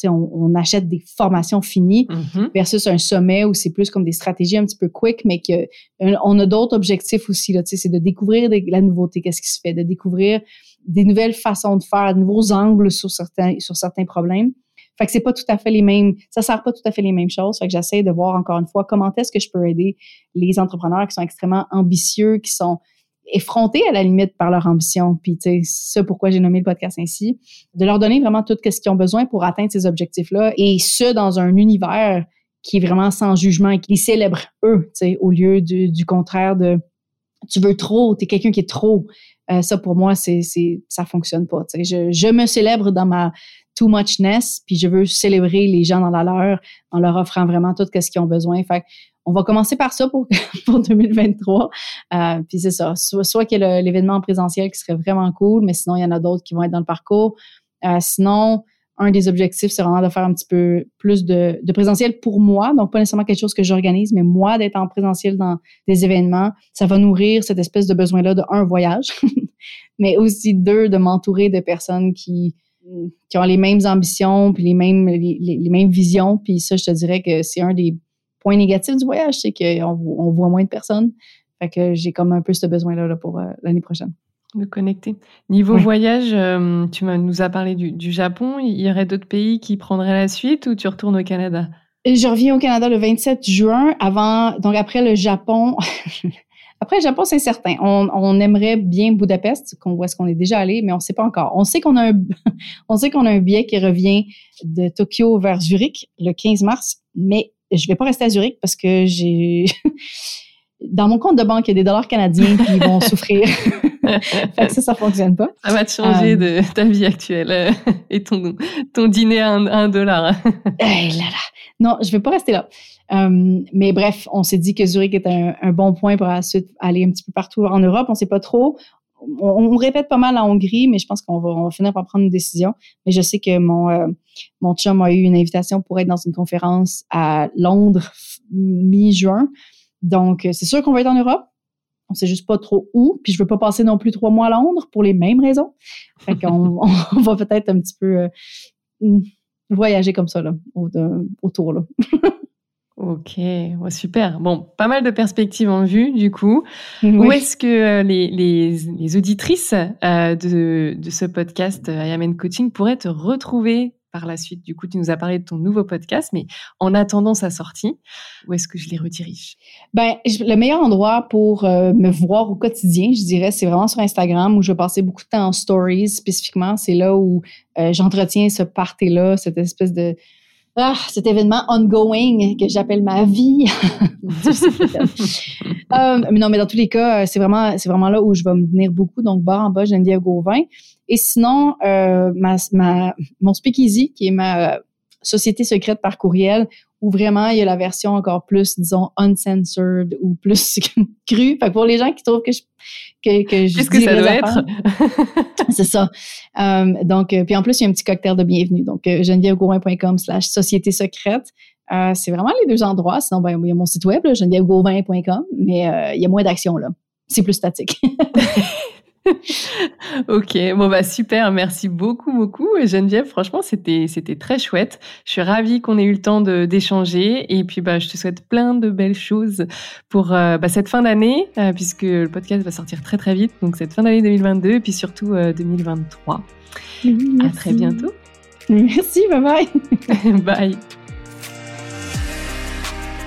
On, on achète des formations finies mm-hmm. versus un sommet où c'est plus comme des stratégies un petit peu quick, mais que on a d'autres objectifs aussi. Là, c'est de découvrir la nouveauté, qu'est-ce qui se fait, de découvrir des nouvelles façons de faire, de nouveaux angles sur certains, sur certains problèmes. Fait que c'est pas tout à fait les mêmes, ça sert pas tout à fait les mêmes choses. Fait que j'essaie de voir encore une fois comment est-ce que je peux aider les entrepreneurs qui sont extrêmement ambitieux, qui sont effrontés à la limite par leur ambition. Puis, c'est pourquoi j'ai nommé le podcast ainsi. De leur donner vraiment tout ce qu'ils ont besoin pour atteindre ces objectifs-là. Et ce, dans un univers qui est vraiment sans jugement et qui les célèbre eux, au lieu du, contraire de tu veux trop, tu es quelqu'un qui est trop. Euh, ça, pour moi, c'est, ça fonctionne pas. Je, je me célèbre dans ma too muchness, puis je veux célébrer les gens dans la leur en leur offrant vraiment tout ce qu'ils ont besoin. Fait on va commencer par ça pour, (laughs) pour 2023. Euh, puis c'est ça. Soit, soit qu'il y a l'événement en présentiel qui serait vraiment cool, mais sinon, il y en a d'autres qui vont être dans le parcours. Euh, sinon, un des objectifs, c'est vraiment de faire un petit peu plus de, de, présentiel pour moi. Donc, pas nécessairement quelque chose que j'organise, mais moi, d'être en présentiel dans des événements, ça va nourrir cette espèce de besoin-là de, un, voyage, (laughs) mais aussi, deux, de m'entourer de personnes qui, qui ont les mêmes ambitions, puis les mêmes, les, les, mêmes visions. Puis ça, je te dirais que c'est un des points négatifs du voyage, c'est qu'on on voit moins de personnes. Fait que j'ai comme un peu ce besoin-là là, pour euh, l'année prochaine de connecter. Niveau voyage, euh, tu nous as parlé du, Japon. Il y aurait d'autres pays qui prendraient la suite ou tu retournes au Canada? Je reviens au Canada le 27 juin. Avant, donc après le Japon. (laughs) après le Japon, c'est certain. On, aimerait bien Budapest, où est-ce qu'on est déjà allé, mais on ne sait pas encore. On sait qu'on a un, (laughs) on sait qu'on a un billet qui revient de Tokyo vers Zurich le 15 mars, mais je vais pas rester à Zurich parce que j'ai (laughs) dans mon compte de banque, il y a des dollars canadiens qui vont (laughs) souffrir. (laughs) fait que ça, ça fonctionne pas. Ça va te changer euh, de ta vie actuelle euh, et ton, ton dîner à un, dollar. hey là là. Non, je vais pas rester là. Euh, mais bref, on s'est dit que Zurich est un, un, bon point pour ensuite aller un petit peu partout en Europe. On sait pas trop. On, on, répète pas mal en Hongrie, mais je pense qu'on va, on va finir par prendre une décision. Mais je sais que mon, euh, mon chum a eu une invitation pour être dans une conférence à Londres mi-juin. Donc, c'est sûr qu'on va être en Europe. On sait juste pas trop où. Puis je veux pas passer non plus trois mois à Londres pour les mêmes raisons. Fait qu'on (laughs) on va peut-être un petit peu euh, voyager comme ça là, autour là. (laughs) Ok, super. Bon, pas mal de perspectives en vue, du coup. Où est-ce que euh, les, les, auditrices euh, de, de, ce podcast I Am Coaching pourraient te retrouver par la suite? Du coup, tu nous as parlé de ton nouveau podcast, mais en attendant sa sortie, où est-ce que je les redirige? Ben, le meilleur endroit pour euh, me voir au quotidien, je dirais, c'est vraiment sur Instagram où je vais passer beaucoup de temps en stories spécifiquement. C'est là où j'entretiens ce party-là, cette espèce de ah, cet événement ongoing que j'appelle ma vie. (laughs) euh, mais non, mais dans tous les cas, c'est vraiment, c'est vraiment là où je vais me tenir beaucoup. Donc, bas en bas, Geneviève Gauvin. Et sinon, euh, ma, ma, mon speakeasy, qui est ma société secrète par courriel, où vraiment il y a la version encore plus, disons, uncensored ou plus (laughs) crue. Fait que pour les gens qui trouvent que je que, que je Qu'est-ce que ça doit être? (laughs) c'est ça. Euh, donc, euh, puis en plus, il y a un petit cocktail de bienvenue. Donc, euh, genevièvegauvin.com slash société secrète. Euh, c'est vraiment les deux endroits. Sinon, ben, il y a mon site web, genevièvegauvin.com, mais euh, il y a moins d'action là. C'est plus statique. (laughs) (laughs) ok, bon bah super, merci beaucoup beaucoup Geneviève, franchement c'était c'était très chouette. Je suis ravie qu'on ait eu le temps d'échanger et puis bah je te souhaite plein de belles choses pour euh, bah, cette fin d'année euh, puisque le podcast va sortir très très vite donc cette fin d'année 2022 et puis surtout 2023. Euh, à très bientôt. Merci, bye bye. (laughs) bye.